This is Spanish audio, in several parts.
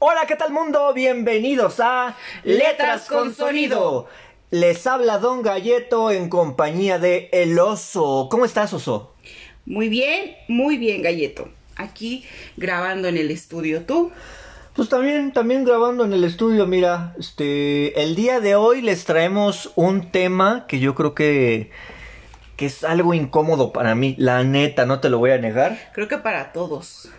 Hola, ¿qué tal mundo? Bienvenidos a Letras con Sonido. Les habla Don Galleto en compañía de El Oso. ¿Cómo estás, Oso? Muy bien, muy bien, Galleto. Aquí grabando en el estudio, ¿tú? Pues también, también grabando en el estudio, mira, este, el día de hoy les traemos un tema que yo creo que, que es algo incómodo para mí, la neta, no te lo voy a negar. Creo que para todos.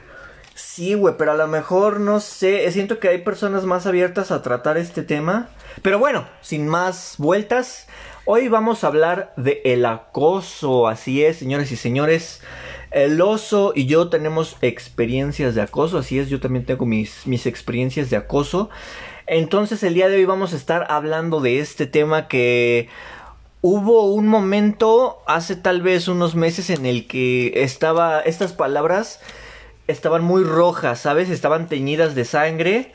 Sí, güey, pero a lo mejor no sé, siento que hay personas más abiertas a tratar este tema. Pero bueno, sin más vueltas, hoy vamos a hablar de el acoso, así es, señores y señores. El oso y yo tenemos experiencias de acoso, así es, yo también tengo mis, mis experiencias de acoso. Entonces el día de hoy vamos a estar hablando de este tema que hubo un momento hace tal vez unos meses en el que estaba estas palabras estaban muy rojas, ¿sabes? Estaban teñidas de sangre.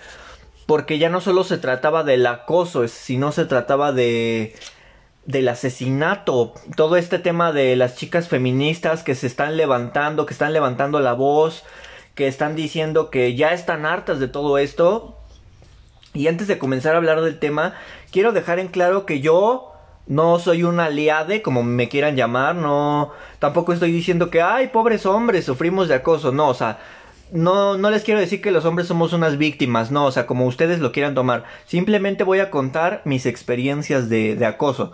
Porque ya no solo se trataba del acoso, sino se trataba de del asesinato, todo este tema de las chicas feministas que se están levantando, que están levantando la voz, que están diciendo que ya están hartas de todo esto. Y antes de comenzar a hablar del tema, quiero dejar en claro que yo no soy un aliade, como me quieran llamar, no, tampoco estoy diciendo que, ay, pobres hombres, sufrimos de acoso, no, o sea, no, no les quiero decir que los hombres somos unas víctimas, no, o sea, como ustedes lo quieran tomar, simplemente voy a contar mis experiencias de, de acoso.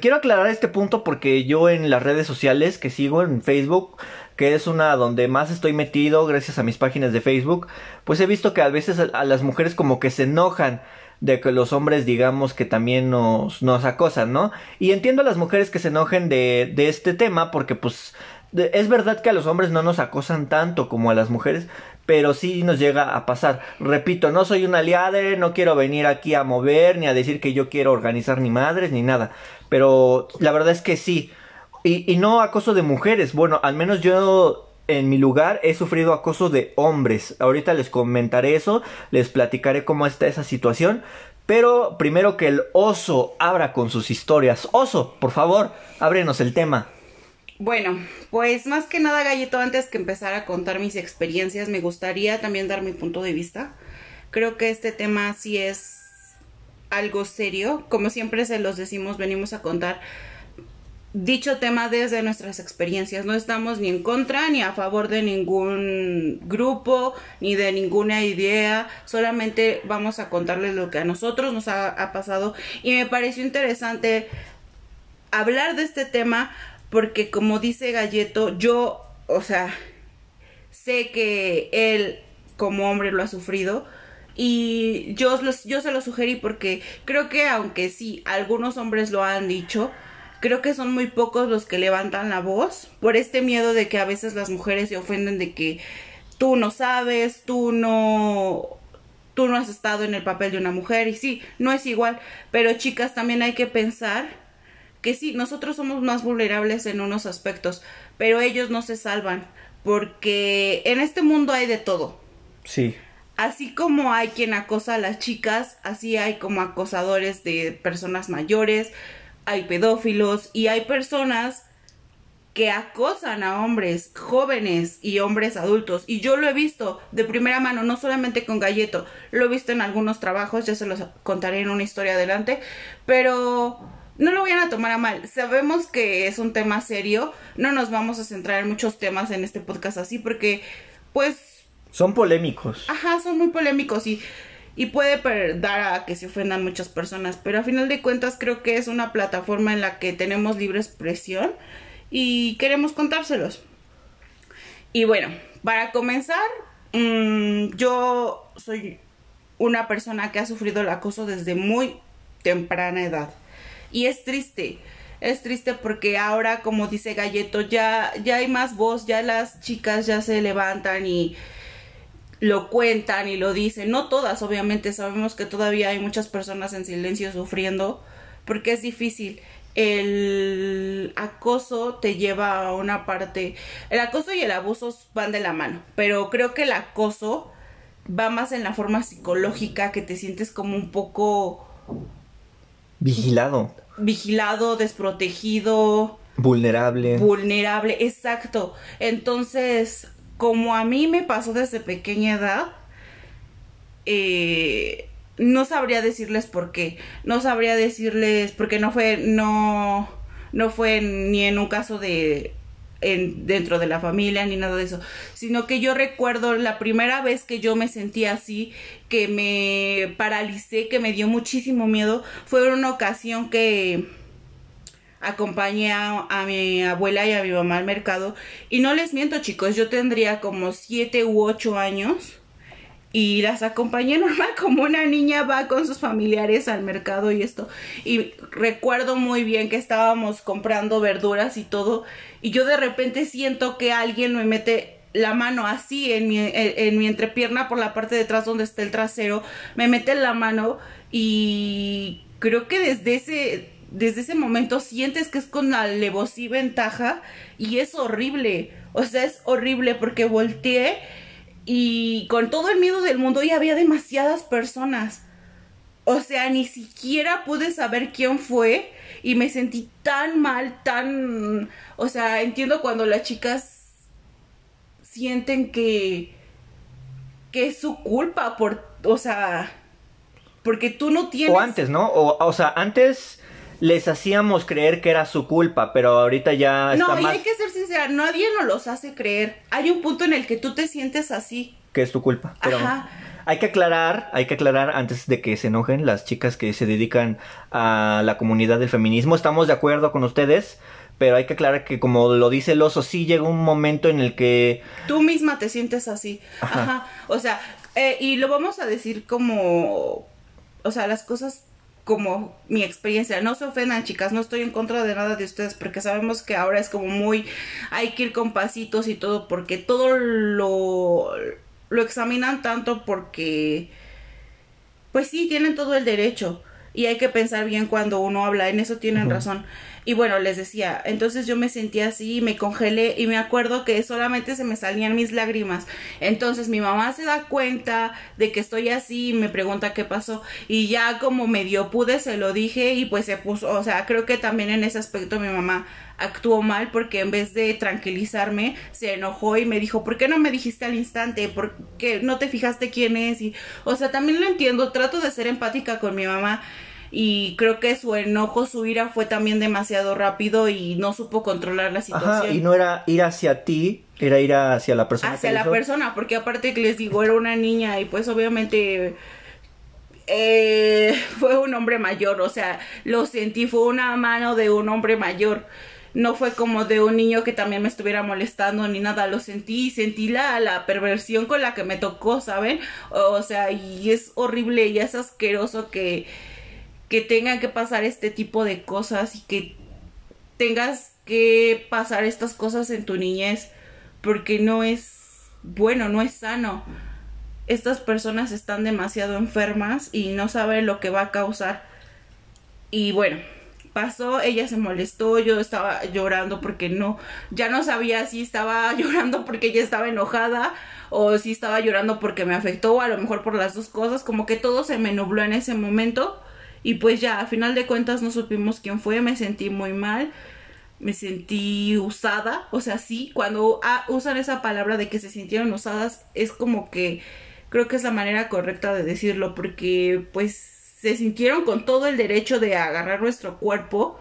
Quiero aclarar este punto porque yo en las redes sociales que sigo en Facebook, que es una donde más estoy metido gracias a mis páginas de Facebook, pues he visto que a veces a las mujeres como que se enojan de que los hombres digamos que también nos, nos acosan, ¿no? Y entiendo a las mujeres que se enojen de, de este tema porque pues es verdad que a los hombres no nos acosan tanto como a las mujeres, pero sí nos llega a pasar. Repito, no soy un aliado, no quiero venir aquí a mover ni a decir que yo quiero organizar ni madres ni nada, pero la verdad es que sí. Y, y no acoso de mujeres, bueno, al menos yo en mi lugar he sufrido acoso de hombres. Ahorita les comentaré eso, les platicaré cómo está esa situación. Pero primero que el oso abra con sus historias. Oso, por favor, ábrenos el tema. Bueno, pues más que nada, Gallito, antes que empezar a contar mis experiencias, me gustaría también dar mi punto de vista. Creo que este tema sí es algo serio. Como siempre se los decimos, venimos a contar dicho tema desde nuestras experiencias. No estamos ni en contra ni a favor de ningún grupo ni de ninguna idea. Solamente vamos a contarles lo que a nosotros nos ha, pasado. Y me pareció interesante hablar de este tema porque como dice Galleto, yo, o sea, sé que él como hombre lo ha sufrido. Y yo, yo se lo sugerí porque creo que aunque sí, algunos hombres lo han dicho, creo que son muy pocos los que levantan la voz por este miedo de que a veces las mujeres se ofenden de que tú no sabes, tú no tú no has estado en el papel de una mujer y sí, no es igual, pero chicas también hay que pensar que sí, nosotros somos más vulnerables en unos aspectos, pero ellos no se salvan porque en este mundo hay de todo. Sí. Así como hay quien acosa a las chicas, así hay como acosadores de personas mayores, hay pedófilos y hay personas que acosan a hombres jóvenes y hombres adultos. Y yo lo he visto de primera mano, no solamente con Galleto, lo he visto en algunos trabajos, ya se los contaré en una historia adelante, pero no lo vayan a tomar a mal. Sabemos que es un tema serio, no nos vamos a centrar en muchos temas en este podcast así porque pues... Son polémicos. Ajá, son muy polémicos y y puede dar a que se ofendan muchas personas, pero a final de cuentas creo que es una plataforma en la que tenemos libre expresión y queremos contárselos. Y bueno, para comenzar, mm, yo soy una persona que ha sufrido el acoso desde muy temprana edad. Y es triste, es triste porque ahora, como dice Galleto, ya, ya hay más voz, ya las chicas ya se levantan y lo cuentan y lo dicen. No todas, obviamente, sabemos que todavía hay muchas personas en silencio sufriendo porque es difícil. El acoso te lleva a una parte. El acoso y el abuso van de la mano, pero creo que el acoso va más en la forma psicológica que te sientes como un poco vigilado. Vigilado, desprotegido. Vulnerable. Vulnerable, exacto. Entonces, como a mí me pasó desde pequeña edad, eh, no sabría decirles por qué. No sabría decirles porque no fue, no, no fue ni en un caso de en, dentro de la familia ni nada de eso, sino que yo recuerdo la primera vez que yo me sentí así, que me paralicé, que me dio muchísimo miedo, fue una ocasión que acompañé a, mi abuela y a mi mamá al mercado. Y no les miento chicos, yo tendría como siete u ocho años y las acompañé normal como una niña va con sus familiares al mercado y esto. Y recuerdo muy bien que estábamos comprando verduras y todo y yo de repente siento que alguien me mete la mano así en mi, en, mi entrepierna por la parte de atrás donde está el trasero me mete la mano y creo que desde ese desde ese momento sientes que es con alevosía ventaja y es horrible o sea es horrible porque volteé y con todo el miedo del mundo y había demasiadas personas. O sea, ni siquiera pude saber quién fue y me sentí tan mal, tan... O sea, entiendo cuando las chicas sienten que... que es su culpa por... O sea, porque tú no tienes... O antes, ¿no? O, o sea, antes les hacíamos creer que era su culpa, pero ahorita ya está No, y hay que ser sincera, nadie nos los hace creer. Hay un punto en el que tú te sientes así. Que es tu culpa. Pero hay que aclarar, hay que aclarar antes de que se enojen las chicas que se dedican a la comunidad del feminismo. Estamos de acuerdo con ustedes, pero hay que aclarar que como lo dice el oso, sí llega un momento en el que... Tú misma te sientes así. Ajá. O sea, eh, y lo vamos a decir como... O sea, las cosas como mi experiencia. No se ofendan, chicas, no estoy en contra de nada de ustedes porque sabemos que ahora es como muy hay que ir con pasitos y todo porque todo lo lo examinan tanto porque pues sí tienen todo el derecho y hay que pensar bien cuando uno habla, en eso tienen razón. Y bueno, les decía, entonces yo me sentía así, me congelé y me acuerdo que solamente se me salían mis lágrimas. Entonces mi mamá se da cuenta de que estoy así y me pregunta qué pasó. Y ya como medio pude, se lo dije y pues se puso, o sea, creo que también en ese aspecto mi mamá actuó mal porque en vez de tranquilizarme se enojó y me dijo, ¿por qué no me dijiste al instante? ¿Por qué no te fijaste quién es? Y, o sea, también lo entiendo, trato de ser empática con mi mamá y creo que su enojo, su ira fue también demasiado rápido y no supo controlar la situación. Ajá, y no era ir hacia ti, era ir hacia la persona. Hacia la persona, porque aparte que les digo, era una niña y pues obviamente eh, fue un hombre mayor, o sea, lo sentí, fue una mano de un hombre mayor. No fue como de un niño que también me estuviera molestando ni nada, lo sentí, sentí la, la perversión con la que me tocó, ¿saben? O sea, y es horrible y es asqueroso que que tengan que pasar este tipo de cosas y que tengas que pasar estas cosas en tu niñez porque no es bueno, no es sano. Estas personas están demasiado enfermas y no saben lo que va a causar. Y bueno, pasó, ella se molestó, yo estaba llorando porque no, ya no sabía si estaba llorando porque ella estaba enojada o si estaba llorando porque me afectó, o a lo mejor por las dos cosas, como que todo se me nubló en ese momento y pues ya, a final de cuentas no supimos quién fue, me sentí muy mal, me sentí usada, o sea, sí, cuando usan esa palabra de que se sintieron usadas, es como que creo que es la manera correcta de decirlo, porque pues se sintieron con todo el derecho de agarrar nuestro cuerpo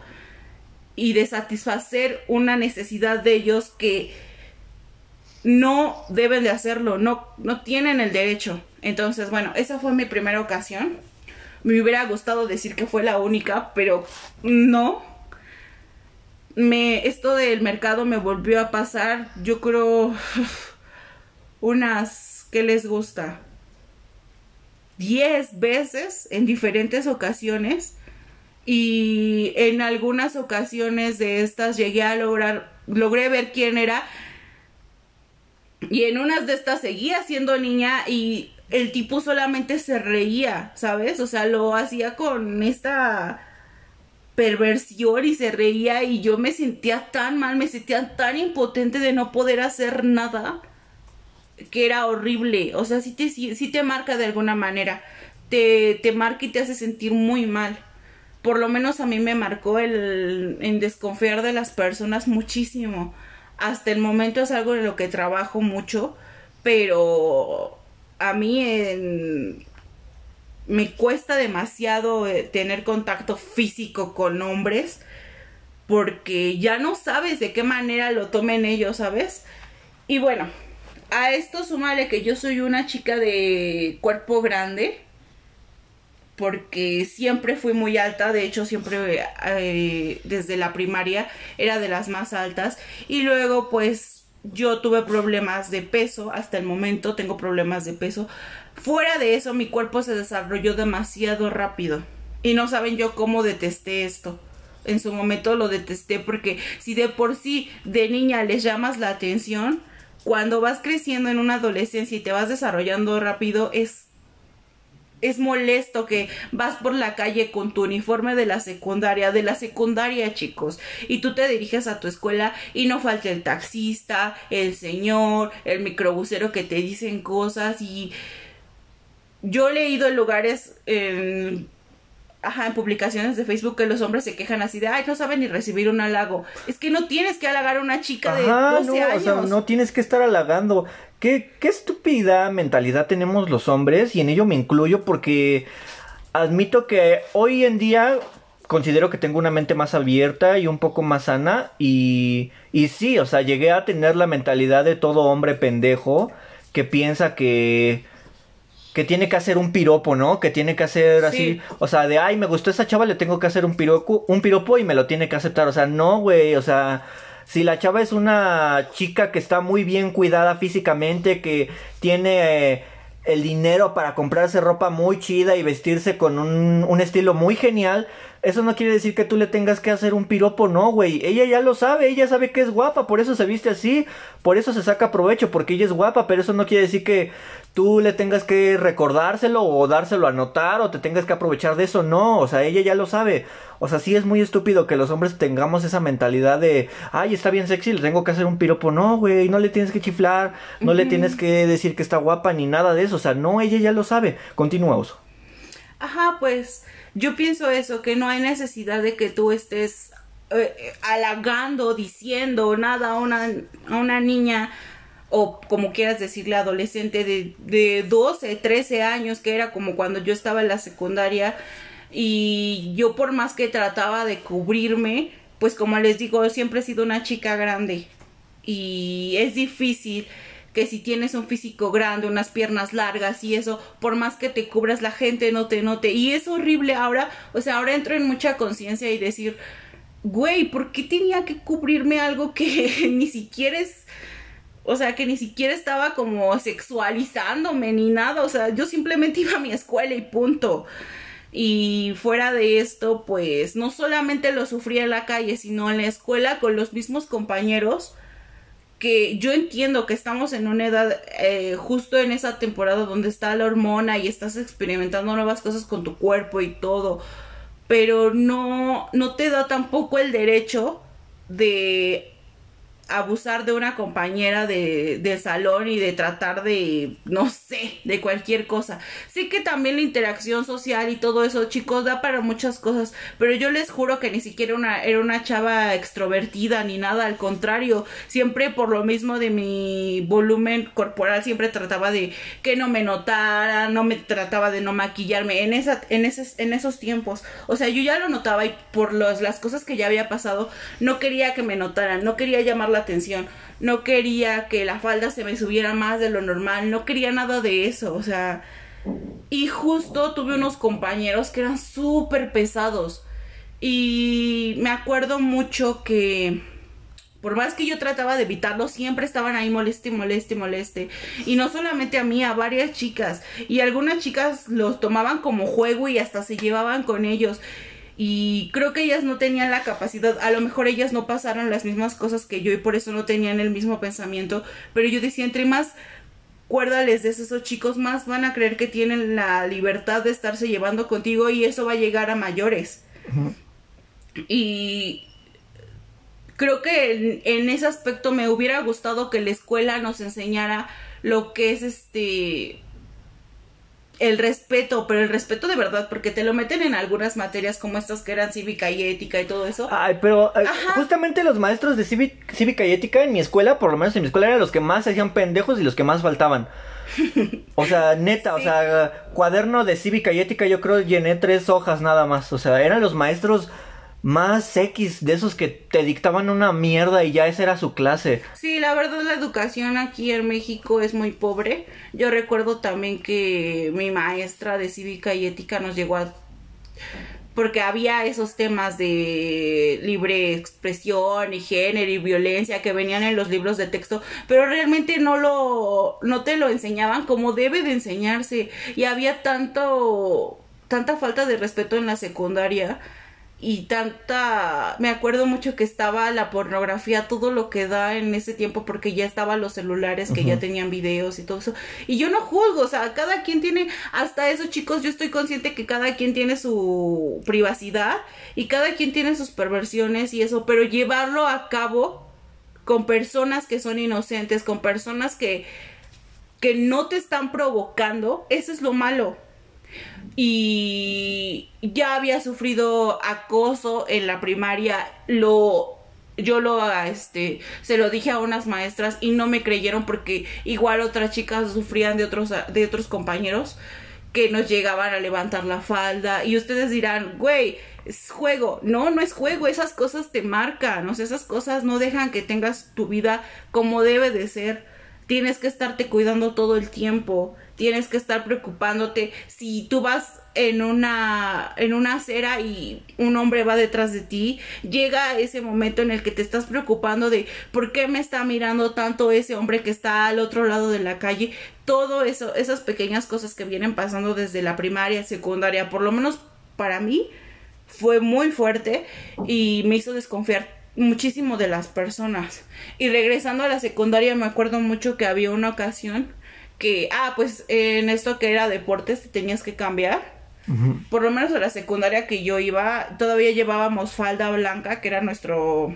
y de satisfacer una necesidad de ellos que no deben de hacerlo, no, no tienen el derecho. Entonces, bueno, esa fue mi primera ocasión. Me hubiera gustado decir que fue la única, pero no. Me, esto del mercado me volvió a pasar, yo creo, unas, ¿qué les gusta? Diez veces en diferentes ocasiones y en algunas ocasiones de estas llegué a lograr, logré ver quién era y en unas de estas seguía siendo niña y el tipo solamente se reía, ¿sabes? O sea, lo hacía con esta perversión y se reía y yo me sentía tan mal, me sentía tan impotente de no poder hacer nada que era horrible. O sea, sí te, te marca de alguna manera. Te, te marca y te hace sentir muy mal. Por lo menos a mí me marcó el en desconfiar de las personas muchísimo. Hasta el momento es algo en lo que trabajo mucho, pero a mí en me cuesta demasiado eh, tener contacto físico con hombres porque ya no sabes de qué manera lo tomen ellos, ¿sabes? Y bueno, a esto súmale que yo soy una chica de cuerpo grande porque siempre fui muy alta, de hecho siempre eh, desde la primaria era de las más altas y luego pues yo tuve problemas de peso, hasta el momento tengo problemas de peso. Fuera de eso mi cuerpo se desarrolló demasiado rápido y no saben yo cómo detesté esto. En su momento lo detesté porque si de por sí de niña les llamas la atención, cuando vas creciendo en una adolescencia y te vas desarrollando rápido es es molesto que vas por la calle con tu uniforme de la secundaria, de la secundaria chicos, y tú te diriges a tu escuela y no falta el taxista, el señor, el microbusero que te dicen cosas y yo he leído en lugares en ajá, en publicaciones de Facebook que los hombres se quejan así de, ay, no saben ni recibir un halago. Es que no tienes que halagar a una chica de 12 no, años. O sea, no tienes que estar halagando. ¿Qué, qué estúpida mentalidad tenemos los hombres y en ello me incluyo porque admito que hoy en día considero que tengo una mente más abierta y un poco más sana y, y sí, o sea, llegué a tener la mentalidad de todo hombre pendejo que piensa que que tiene que hacer un piropo, ¿no? Que tiene que hacer así, o sea, de ay, me gustó esa chava, le tengo que hacer un piropo, un piropo y me lo tiene que aceptar, o sea, no, güey, o sea, si la chava es una chica que está muy bien cuidada físicamente, que tiene eh, el dinero para comprarse ropa muy chida y vestirse con un, un estilo muy genial, eso no quiere decir que tú le tengas que hacer un piropo, no, güey. Ella ya lo sabe, ella sabe que es guapa, por eso se viste así, por eso se saca provecho, porque ella es guapa, pero eso no quiere decir que tú le tengas que recordárselo o dárselo a notar o te tengas que aprovechar de eso, no, o sea, ella ya lo sabe. O sea, sí es muy estúpido que los hombres tengamos esa mentalidad de, ay, está bien sexy, le tengo que hacer un piropo. No, güey, no le tienes que chiflar, no le tienes que decir que está guapa ni nada de eso. O sea, no, ella ya lo sabe. Continúa, Oso. Ajá, pues yo pienso eso, que no hay necesidad de que tú estés eh, halagando, diciendo nada a una, a una niña o como quieras decirle adolescente de, de 12, 13 años, que era como cuando yo estaba en la secundaria y yo por más que trataba de cubrirme, pues como les digo, siempre he sido una chica grande y es difícil que si tienes un físico grande, unas piernas largas y eso, por más que te cubras, la gente no te note. Y es horrible ahora, o sea, ahora entro en mucha conciencia y decir, güey, ¿por qué tenía que cubrirme algo que ni siquiera es... O sea, que ni siquiera estaba como sexualizándome ni nada. O sea, yo simplemente iba a mi escuela y punto. Y fuera de esto, pues no solamente lo sufría en la calle, sino en la escuela con los mismos compañeros que yo entiendo que estamos en una edad eh, justo en esa temporada donde está la hormona y estás experimentando nuevas cosas con tu cuerpo y todo, pero no, no te da tampoco el derecho de abusar de una compañera de, de, salón y de tratar de, no sé, de cualquier cosa. Sé que también la interacción social y todo eso, chicos, da para muchas cosas, pero yo les juro que ni siquiera una, era una chava extrovertida ni nada, al contrario, siempre por lo mismo de mi volumen corporal, siempre trataba de que no me notara, no me trataba de no maquillarme en, esa, en, esos, en esos tiempos. O sea, yo ya lo notaba y por los, las cosas que ya había pasado, no quería que me notaran, no quería llamar la atención, no quería que la falda se me subiera más de lo normal, no quería nada de eso, o sea, y justo tuve unos compañeros que eran súper pesados. Y me acuerdo mucho que por más que yo trataba de evitarlo, siempre estaban ahí moleste, moleste, moleste. Y no solamente a mí, a varias chicas. Y algunas chicas los tomaban como juego y hasta se llevaban con ellos y creo que ellas no tenían la capacidad, a lo mejor ellas no pasaron las mismas cosas que yo y por eso no tenían el mismo pensamiento, pero yo decía, entre más cuérdales de esos chicos, más van a creer que tienen la libertad de estarse llevando contigo y eso va a llegar a mayores. Y creo que en, en ese aspecto me hubiera gustado que la escuela nos enseñara lo que es este el respeto, pero el respeto de verdad, porque te lo meten en algunas materias como estas que eran cívica y ética y todo eso. Ay, pero eh, justamente los maestros de cívica y ética en mi escuela, por lo menos en mi escuela, eran los que más se hacían pendejos y los que más faltaban. O sea, neta, o sea, cuaderno de cívica y ética yo creo llené tres hojas nada más. O sea, eran los maestros más X de esos que te dictaban una mierda y ya esa era su clase. Sí, la verdad la educación aquí en México es muy pobre. Yo recuerdo también que mi maestra de cívica y ética nos llegó a porque había esos temas de libre expresión y género y violencia que venían en los libros de texto, pero realmente no lo no te lo enseñaban como debe de enseñarse y había tanto tanta falta de respeto en la secundaria y tanta me acuerdo mucho que estaba la pornografía todo lo que da en ese tiempo porque ya estaban los celulares que ya tenían videos y todo eso. Y yo no juzgo o sea cada quien tiene hasta eso chicos yo estoy consciente que cada quien tiene su privacidad y cada quien tiene sus perversiones y eso pero llevarlo a cabo con personas que son inocentes con personas que que no te están provocando eso es lo malo y ya había sufrido acoso en la primaria, lo yo lo este se lo dije a unas maestras y no me creyeron porque igual otras chicas sufrían de otros de otros compañeros que nos llegaban a levantar la falda y ustedes dirán, "Güey, es juego." No, no es juego, esas cosas te marcan, o sea, esas cosas no dejan que tengas tu vida como debe de ser. Tienes que estarte cuidando todo el tiempo tienes que estar preocupándote si tú vas en una en una acera y un hombre va detrás de ti, llega ese momento en el que te estás preocupando de por qué me está mirando tanto ese hombre que está al otro lado de la calle, todo eso, esas pequeñas cosas que vienen pasando desde la primaria, secundaria, por lo menos para mí fue muy fuerte y me hizo desconfiar muchísimo de las personas. Y regresando a la secundaria me acuerdo mucho que había una ocasión que, ah, pues en esto que era deportes te tenías que cambiar. Por lo menos en la secundaria que yo iba, todavía llevábamos falda blanca, que era nuestro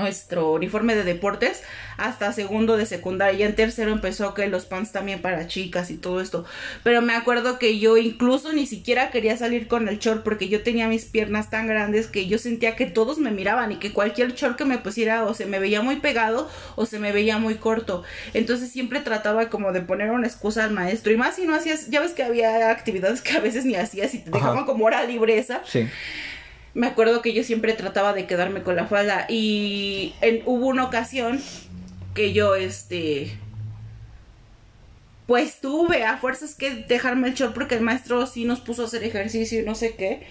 nuestro uniforme de deportes hasta segundo de secundaria. Y en tercero empezó que los pants también para chicas y todo esto. Pero me acuerdo que yo incluso ni siquiera quería salir con el short porque yo tenía mis piernas tan grandes que yo sentía que todos me miraban y que cualquier short que me pusiera o se me veía muy pegado o se me veía muy corto. Entonces siempre trataba como de poner una excusa al maestro. Y más si no hacías ya ves que había actividades que a veces ni hacías y te dejaban como hora libre esa. Sí me acuerdo que yo siempre trataba de quedarme con la falda y en, hubo una ocasión que yo este pues tuve a fuerzas que dejarme el short porque el maestro sí nos puso a hacer ejercicio y no sé qué.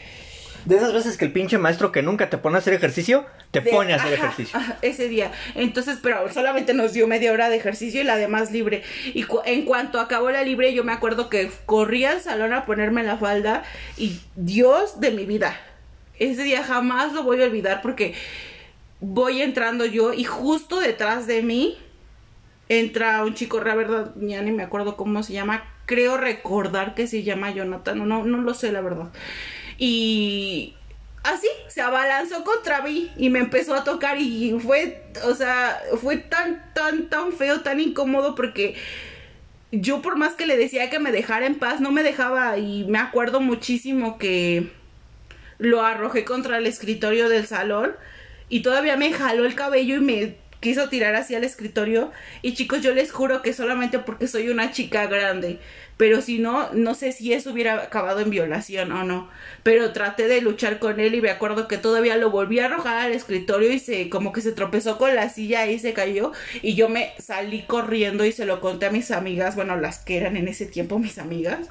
De esas veces que el pinche maestro que nunca te pone a hacer ejercicio, te pone a hacer ejercicio. ese día. Entonces, pero solamente nos dio media hora de ejercicio y la demás libre. Y en cuanto acabó la libre, yo me acuerdo que corrí al salón a ponerme la falda y Dios de mi vida ese día jamás lo voy a olvidar porque voy entrando yo y justo detrás de mí entra un chico, la verdad, ya ni me acuerdo cómo se llama, creo recordar que se llama Jonathan, no, no lo sé la verdad. Y así se abalanzó contra mí y me empezó a tocar y fue, o sea, fue tan, tan, tan feo, tan incómodo porque yo por más que le decía que me dejara en paz, no me dejaba y me acuerdo muchísimo que lo arrojé contra el escritorio del salón y todavía me jaló el cabello y me quiso tirar hacia el escritorio. Y chicos yo les juro que solamente porque soy una chica grande pero si no no sé si eso hubiera acabado en violación o no. Pero traté de luchar con él y me acuerdo que todavía lo volví a arrojar al escritorio y se como que se tropezó con la silla y se cayó. Y yo me salí corriendo y se lo conté a mis amigas bueno las que eran en ese tiempo mis amigas.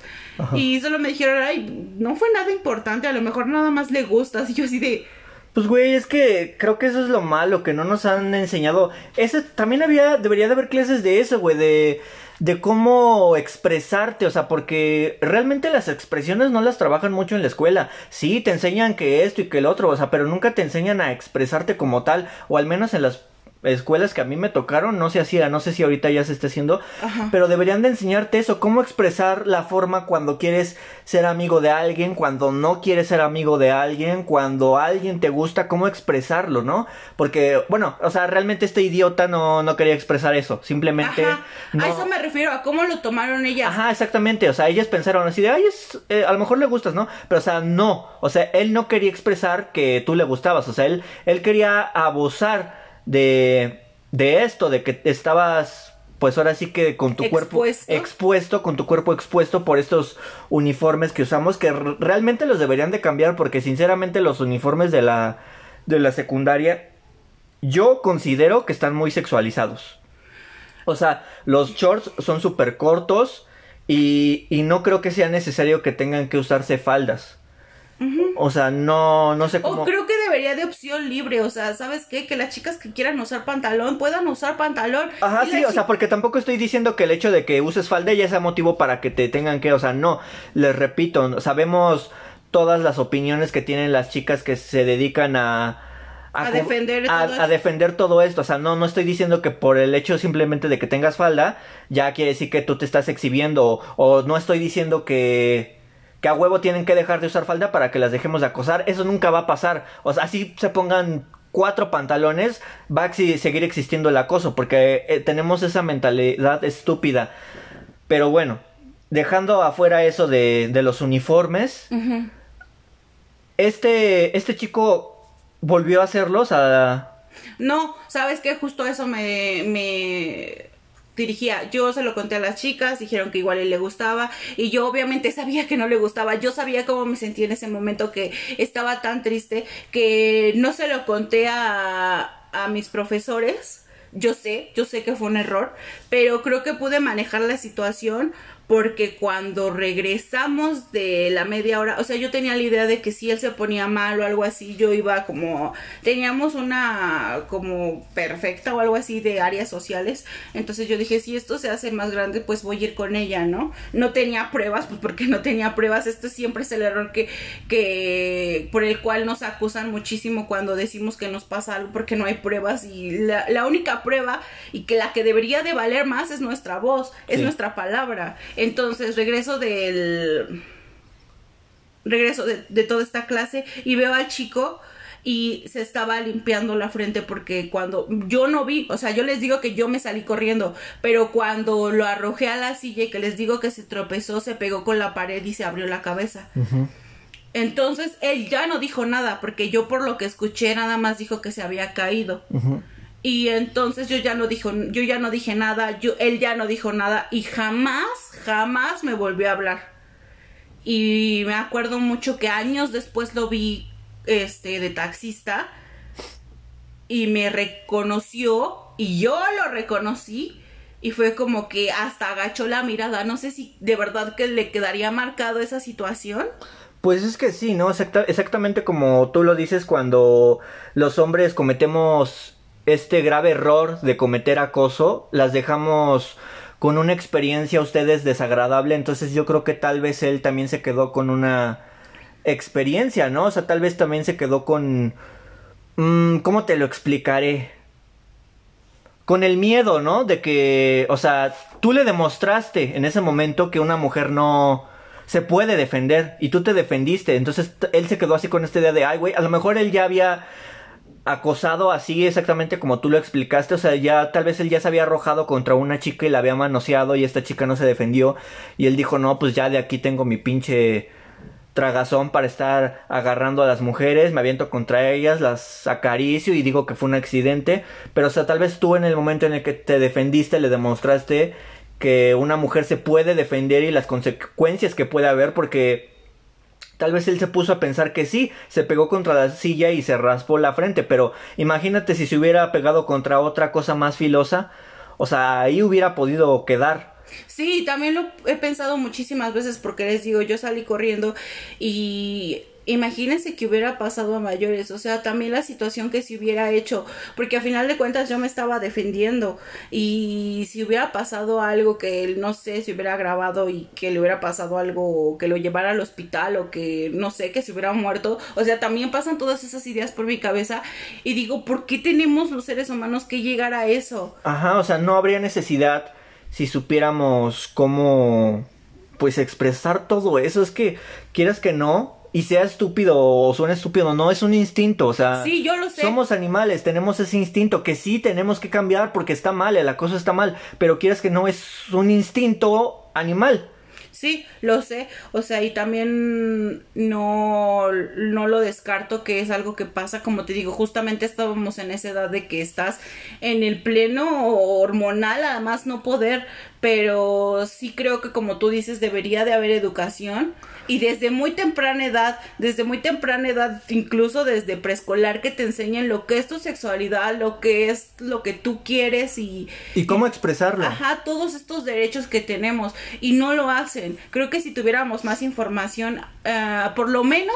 Y solo me dijeron ay no fue nada importante a lo mejor nada más le gustas y yo así de pues güey, es que creo que eso es lo malo, que no nos han enseñado. Ese, también había, debería de haber clases de eso, güey, de, de cómo expresarte, o sea, porque realmente las expresiones no las trabajan mucho en la escuela. Sí, te enseñan que esto y que el otro, o sea, pero nunca te enseñan a expresarte como tal, o al menos en las escuelas que a mí me tocaron no se hacía, no sé si ahorita ya se esté haciendo, pero deberían de enseñarte eso, cómo expresar la forma cuando quieres ser amigo de alguien, cuando no quieres ser amigo de alguien, cuando alguien te gusta, cómo expresarlo, ¿no? Porque, bueno, o sea, realmente este idiota no, no quería expresar eso, simplemente... A eso me refiero, a cómo lo tomaron ellas. Ajá, exactamente, o sea, ellas pensaron así de, ay, es, eh, a lo mejor le gustas, ¿no? Pero, o sea, no, o sea, él no quería expresar que tú le gustabas, o sea, él, él quería abusar de, de esto, de que estabas pues ahora sí que con tu cuerpo Expuesto. con tu cuerpo expuesto por estos uniformes que usamos que realmente los deberían de cambiar porque sinceramente los uniformes de la de la secundaria yo considero que están muy sexualizados. O sea, los shorts son súper cortos y, y no creo que sea necesario que tengan que usarse faldas. O sea, no, no sé cómo... O creo que debería de opción libre, o sea, ¿sabes qué? Que las chicas que quieran usar pantalón puedan usar pantalón. Ajá, sí, o sea, porque tampoco estoy diciendo que el hecho de que uses falda ya sea motivo para que te tengan que, o sea, no, les repito, sabemos todas las opiniones que tienen las chicas que se dedican a... A defender a, todo a esto. defender todo esto, o sea, no, no estoy diciendo que por el hecho simplemente de que tengas falda, ya quiere decir que tú te estás exhibiendo, o, o no estoy diciendo que, que a huevo tienen que dejar de usar falda para que las dejemos de acosar, eso nunca va a pasar, o sea, así se pongan cuatro pantalones, va a seguir existiendo el acoso, porque eh, tenemos esa mentalidad estúpida. Pero bueno, dejando afuera eso de, de los uniformes, este, este chico volvió a hacerlos a... No, ¿sabes qué? Justo eso me, me dirigía. Yo se lo conté a las chicas, dijeron que igual él le gustaba y yo obviamente sabía que no le gustaba. Yo sabía cómo me sentía en ese momento que estaba tan triste que no se lo conté a, a mis profesores. Yo sé, yo sé que fue un error, pero creo que pude manejar la situación porque cuando regresamos de la media hora, o sea, yo tenía la idea de que si él se ponía mal o algo así, yo iba como, teníamos una como perfecta o algo así de áreas sociales, entonces yo dije, si esto se hace más grande, pues voy a ir con ella, ¿no? No tenía pruebas, pues porque no tenía pruebas, esto siempre es el error que, que, por el cual nos acusan muchísimo cuando decimos que nos pasa algo porque no hay pruebas y la, la única prueba y que la que debería de valer más es nuestra voz, es Sí. nuestra palabra. Entonces regreso del regreso de, de toda esta clase y veo al chico y se estaba limpiando la frente porque cuando yo no vi, o sea, yo les digo que yo me salí corriendo, pero cuando lo arrojé a la silla y que les digo que se tropezó, se pegó con la pared y se abrió la cabeza. Entonces él ya no dijo nada porque yo por lo que escuché nada más dijo que se había caído. Y entonces yo ya no dijo, yo ya no dije nada, yo, él ya no dijo nada y jamás, jamás me volvió a hablar. Y me acuerdo mucho que años después lo vi, este, de taxista y me reconoció y yo lo reconocí y fue como que hasta agachó la mirada. No sé si de verdad que le quedaría marcado esa situación. Pues es que sí, ¿no? Exacta- exactamente como tú lo dices cuando los hombres cometemos este grave error de cometer acoso, las dejamos con una experiencia a ustedes desagradable, entonces yo creo que tal vez él también se quedó con una experiencia, ¿no? O sea, tal vez también se quedó con... mm, ¿Cómo te lo explicaré? Con el miedo, ¿no? De que, o sea, tú le demostraste en ese momento que una mujer no se puede defender y tú te defendiste, entonces él se quedó así con esta idea de, ay, güey, a lo mejor él ya había acosado así exactamente como tú lo explicaste, o sea, ya tal vez él ya se había arrojado contra una chica y la había manoseado y esta chica no se defendió y él dijo, no, pues ya de aquí tengo mi pinche tragazón para estar agarrando a las mujeres, me aviento contra ellas, las acaricio y digo que fue un accidente, pero o sea, tal vez tú en el momento en el que te defendiste le demostraste que una mujer se puede defender y las consecuencias que puede haber porque Tal vez él se puso a pensar que sí, se pegó contra la silla y se raspó la frente, pero imagínate si se hubiera pegado contra otra cosa más filosa, o sea, ahí hubiera podido quedar. Sí, también lo he pensado muchísimas veces porque les digo, yo salí corriendo y imagínense que hubiera pasado a mayores, o sea, también la situación que se hubiera hecho, porque a final de cuentas yo me estaba defendiendo y si hubiera pasado algo que él, no sé, si hubiera grabado y que le hubiera pasado algo, que lo llevara al hospital o que, no sé, que se hubiera muerto, o sea, también pasan todas esas ideas por mi cabeza y digo, ¿por qué tenemos los seres humanos que llegar a eso? Ajá, o sea, no habría necesidad si supiéramos cómo, pues, expresar todo eso. Es que, quieras que no, y sea estúpido o suene estúpido, no, es un instinto, o sea... Sí, yo lo sé. Somos animales, tenemos ese instinto que sí tenemos que cambiar porque está mal, el acoso está mal, pero quieras que no, es un instinto animal. Sí, lo sé, o sea, y también no, no lo descarto que es algo que pasa, como te digo, justamente estábamos en esa edad de que estás en el pleno hormonal, además no poder, pero sí creo que como tú dices, debería de haber educación y desde muy temprana edad, desde muy temprana edad, incluso desde preescolar, que te enseñen lo que es tu sexualidad, lo que es lo que tú quieres y... Y cómo expresarlo. Ajá, todos estos derechos que tenemos y no lo hacen. Creo que si tuviéramos más información, uh, por lo menos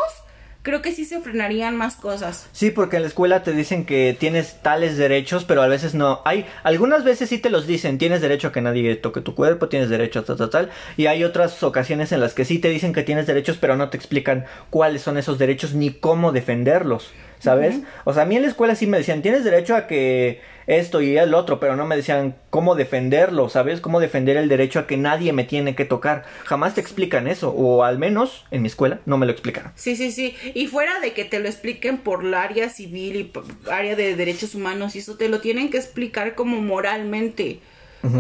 creo que sí se frenarían más cosas. Sí, porque en la escuela te dicen que tienes tales derechos, pero a veces no. Hay algunas veces sí te los dicen, tienes derecho a que nadie toque tu cuerpo, tienes derecho a tal, tal, tal. Y hay otras ocasiones en las que sí te dicen que tienes derechos, pero no te explican cuáles son esos derechos ni cómo defenderlos. ¿Sabes? O sea, a mí en la escuela sí me decían, tienes derecho a que esto y el otro, pero no me decían cómo defenderlo, ¿sabes? Cómo defender el derecho a que nadie me tiene que tocar. Jamás te explican eso, o al menos en mi escuela no me lo explicaron. Sí, sí, sí. Y fuera de que te lo expliquen por la área civil y por área de derechos humanos y eso, te lo tienen que explicar como moralmente.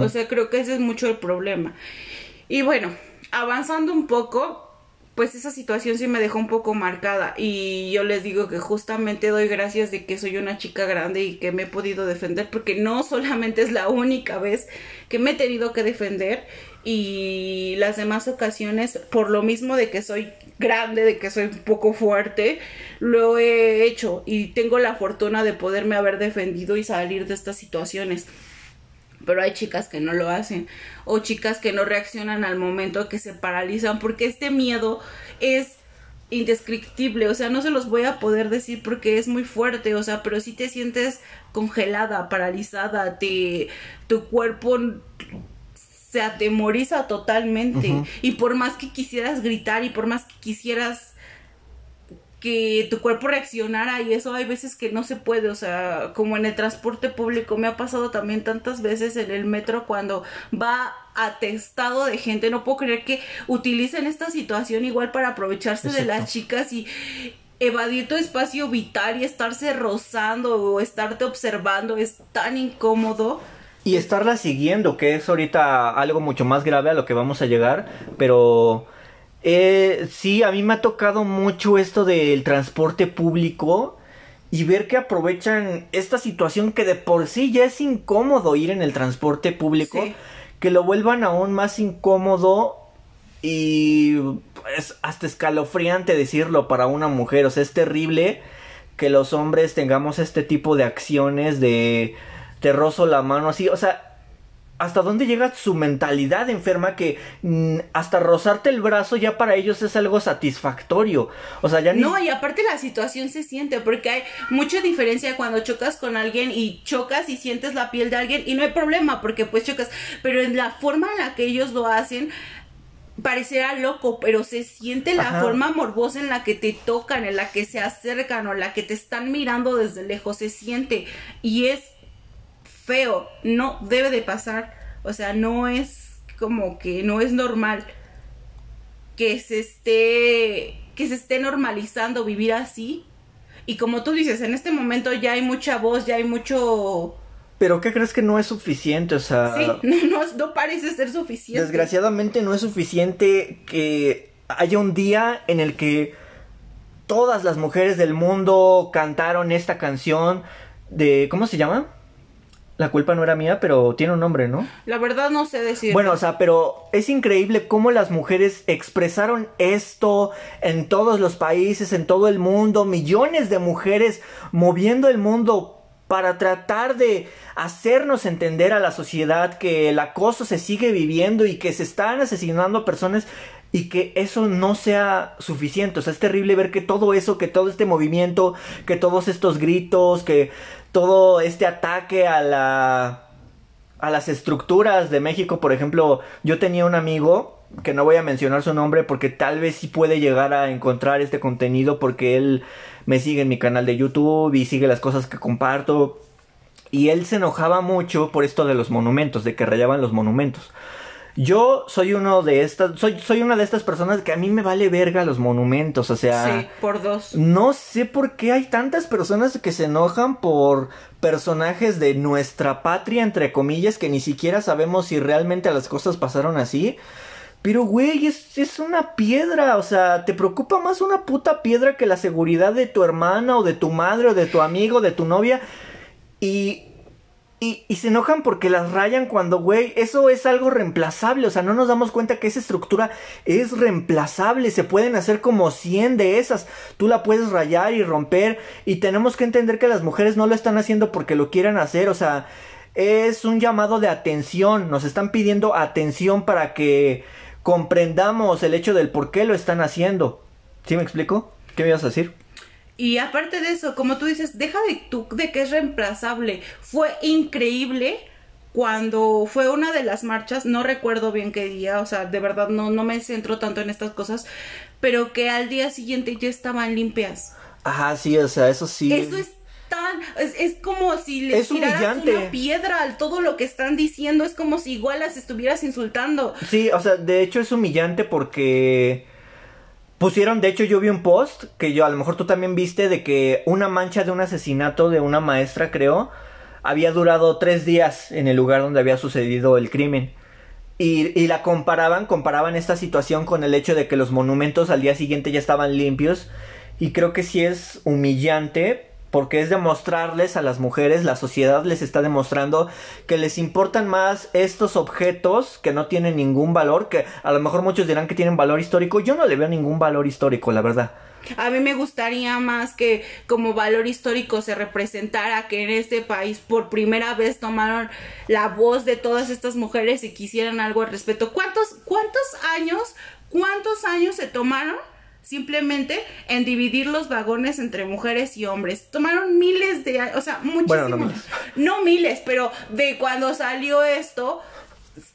O sea, creo que ese es mucho el problema. Y bueno, avanzando un poco, pues esa situación sí me dejó un poco marcada y yo les digo que justamente doy gracias de que soy una chica grande y que me he podido defender porque no solamente es la única vez que me he tenido que defender y las demás ocasiones por lo mismo de que soy grande, de que soy un poco fuerte, lo he hecho y tengo la fortuna de poderme haber defendido y salir de estas situaciones pero hay chicas que no lo hacen o chicas que no reaccionan al momento que se paralizan porque este miedo es indescriptible, o sea, no se los voy a poder decir porque es muy fuerte, o sea, pero si te sientes congelada, paralizada, te tu cuerpo se atemoriza totalmente y por más que quisieras gritar y por más que quisieras que tu cuerpo reaccionara y eso hay veces que no se puede, o sea, como en el transporte público, me ha pasado también tantas veces en el metro cuando va atestado de gente, no puedo creer que utilicen esta situación igual para aprovecharse de las chicas y evadir tu espacio vital y estarse rozando o estarte observando es tan incómodo. Y estarla siguiendo, que es ahorita algo mucho más grave a lo que vamos a llegar, pero eh, sí, a mí me ha tocado mucho esto del transporte público y ver que aprovechan esta situación que de por sí ya es incómodo ir en el transporte público, que lo vuelvan aún más incómodo y es hasta escalofriante decirlo para una mujer, o sea, es terrible que los hombres tengamos este tipo de acciones de te rozo la mano así, o sea, hasta dónde llega su mentalidad enferma que mm, hasta rozarte el brazo ya para ellos es algo satisfactorio. O sea, ya No, y aparte la situación se siente porque hay mucha diferencia cuando chocas con alguien y chocas y sientes la piel de alguien y no hay problema porque pues chocas, pero en la forma en la que ellos lo hacen parecerá loco, pero se siente la forma morbosa en la que te tocan, en la que se acercan o en la que te están mirando desde lejos, se siente y es feo, no debe de pasar, o sea, no es como que no es normal que se esté que se esté normalizando vivir así. Y como tú dices, en este momento ya hay mucha voz, ya hay mucho pero ¿qué crees que no es suficiente? O sea... Sí, no, no, parece ser suficiente. Desgraciadamente no es suficiente que haya un día en el que todas las mujeres del mundo cantaron esta canción de... ¿Cómo se llama? La culpa no era mía, pero tiene un nombre, ¿no? La verdad no sé decir. Bueno, o sea, pero es increíble cómo las mujeres expresaron esto en todos los países, en todo el mundo, millones de mujeres moviendo el mundo para tratar de hacernos entender a la sociedad que el acoso se sigue viviendo y que se están asesinando a personas y que eso no sea suficiente. O sea, es terrible ver que todo eso, que todo este movimiento, que todos estos gritos, que todo este ataque a la a las estructuras de México, por ejemplo, yo tenía un amigo que no voy a mencionar su nombre porque tal vez sí puede llegar a encontrar este contenido porque él me sigue en mi canal de YouTube y sigue las cosas que comparto y él se enojaba mucho por esto de los monumentos, de que rayaban los monumentos. Yo soy uno de estas, soy, soy una de estas personas que a mí me vale verga los monumentos, o sea. Sí, por dos. No sé por qué hay tantas personas que se enojan por personajes de nuestra patria, entre comillas, que ni siquiera sabemos si realmente las cosas pasaron así. Pero, güey, es, es una piedra. O sea, te preocupa más una puta piedra que la seguridad de tu hermana o de tu madre o de tu amigo, de tu novia. Y, y, se enojan porque las rayan cuando, güey, eso es algo reemplazable. O sea, no nos damos cuenta que esa estructura es reemplazable. Se pueden hacer como 100 de esas. Tú la puedes rayar y romper. Y tenemos que entender que las mujeres no lo están haciendo porque lo quieran hacer. O sea, es un llamado de atención. Nos están pidiendo atención para que comprendamos el hecho del por qué lo están haciendo. ¿Sí me explico? ¿Qué me ibas a decir? Y aparte de eso, como tú dices, deja de, tú, de que es reemplazable. Fue increíble cuando fue una de las marchas, no recuerdo bien qué día, o sea, de verdad no, no me centro tanto en estas cosas, pero que al día siguiente ya estaban limpias. Ajá, sí, o sea, eso sí. Eso es tan, es, es como si les tiraras una piedra al todo lo que están diciendo, es como si igual las estuvieras insultando. Sí, o sea, de hecho es humillante porque Pusieron, de hecho yo vi un post que yo a lo mejor tú también viste de que una mancha de un asesinato de una maestra, creo, había durado tres días en el lugar donde había sucedido el crimen. Y, y, la comparaban, comparaban esta situación con el hecho de que los monumentos al día siguiente ya estaban limpios. Y creo que sí es humillante porque es demostrarles a las mujeres, la sociedad les está demostrando que les importan más estos objetos que no tienen ningún valor, que a lo mejor muchos dirán que tienen valor histórico, yo no le veo ningún valor histórico, la verdad. A mí me gustaría más que como valor histórico se representara que en este país por primera vez tomaron la voz de todas estas mujeres y quisieran algo al respecto. ¿Cuántos, cuántos años, cuántos años se tomaron simplemente en dividir los vagones entre mujeres y hombres. Tomaron miles de, o sea, muchísimos. no, miles. no miles, pero de cuando salió esto,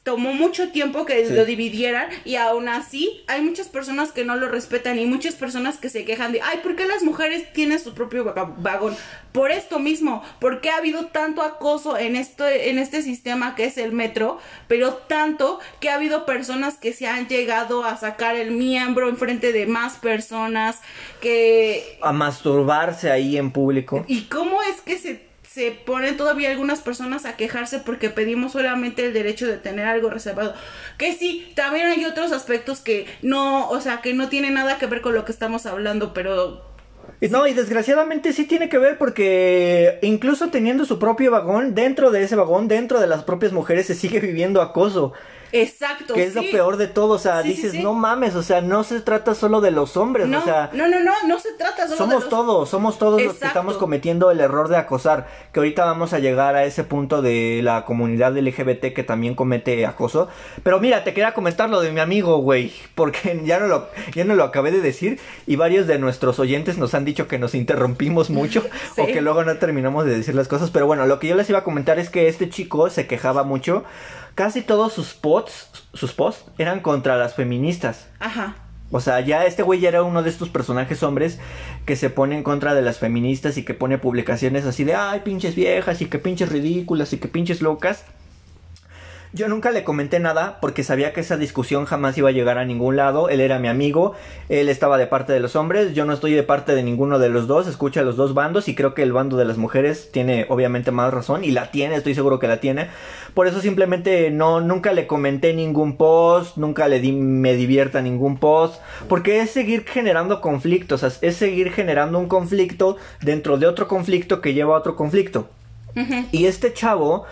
tomó mucho tiempo que lo dividieran y aún así hay muchas personas que no lo respetan y muchas personas que se quejan de, ay, ¿por qué las mujeres tienen su propio vagón? Por esto mismo, porque ha habido tanto acoso en, esto, en este sistema que es el metro, pero tanto que ha habido personas que se han llegado a sacar el miembro enfrente de más personas, que... A masturbarse ahí en público. ¿Y cómo es que se se ponen todavía algunas personas a quejarse porque pedimos solamente el derecho de tener algo reservado. Que sí, también hay otros aspectos que no, o sea, que no tienen nada que ver con lo que estamos hablando, pero no, y desgraciadamente sí tiene que ver porque incluso teniendo su propio vagón, dentro de ese vagón, dentro de las propias mujeres se sigue viviendo acoso. Exacto. Que es lo peor de todo, o sea, dices, no mames, o sea, no se trata solo de los hombres, no, o sea. No, no, no, no se trata solo somos de los... todos, somos todos los que estamos cometiendo el error de acosar, que ahorita vamos a llegar a ese punto de la comunidad LGBT que también comete acoso. Pero mira, te quería comentar lo de mi amigo, güey, porque ya no lo, ya no lo acabé de decir y varios de nuestros oyentes nos han dicho que nos interrumpimos mucho o que luego no terminamos de decir las cosas, pero bueno, lo que yo les iba a comentar es que este chico se quejaba mucho casi todos sus posts, sus posts eran contra las feministas. Ajá. O sea, ya este güey ya era uno de estos personajes hombres que se pone en contra de las feministas y que pone publicaciones así de, ay, pinches viejas y que pinches ridículas y que pinches locas. Yo nunca le comenté nada porque sabía que esa discusión jamás iba a llegar a ningún lado. Él era mi amigo, él estaba de parte de los hombres, yo no estoy de parte de ninguno de los dos, escucha a los dos bandos y creo que el bando de las mujeres tiene obviamente más razón y la tiene, estoy seguro que la tiene. Por eso simplemente no nunca le comenté ningún post, nunca le di me divierta ningún post, porque es seguir generando conflictos, es seguir generando un conflicto dentro de otro conflicto que lleva a otro conflicto. Y este chavo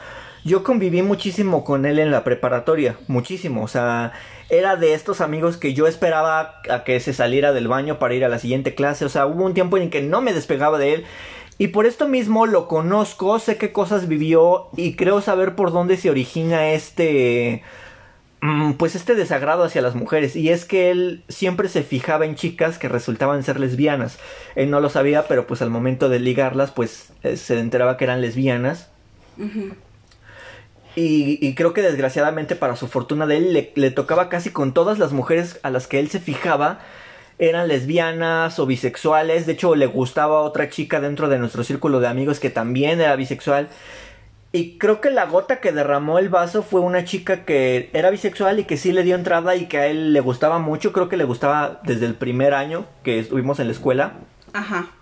yo conviví muchísimo con él en la preparatoria, muchísimo, o sea, era de estos amigos que yo esperaba a que se saliera del baño para ir a la siguiente clase, o sea, hubo un tiempo en que no me despegaba de él y por esto mismo lo conozco, sé qué cosas vivió y creo saber por dónde se origina este mm, pues este desagrado hacia las mujeres y es que él siempre se fijaba en chicas que resultaban ser lesbianas. Él no lo sabía, pero pues al momento de ligarlas pues eh, se enteraba que eran lesbianas. Y, creo que desgraciadamente para su fortuna de él le, tocaba casi con todas las mujeres a las que él se fijaba eran lesbianas o bisexuales. De hecho, le gustaba otra chica dentro de nuestro círculo de amigos que también era bisexual. Y creo que la gota que derramó el vaso fue una chica que era bisexual y que sí le dio entrada y que a él le gustaba mucho. Creo que le gustaba desde el primer año que estuvimos en la escuela. Ajá.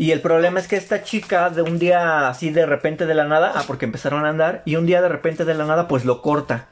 Y el problema es que esta chica de un día así de repente de la nada, ah, porque empezaron a andar, y un día de repente de la nada pues lo corta.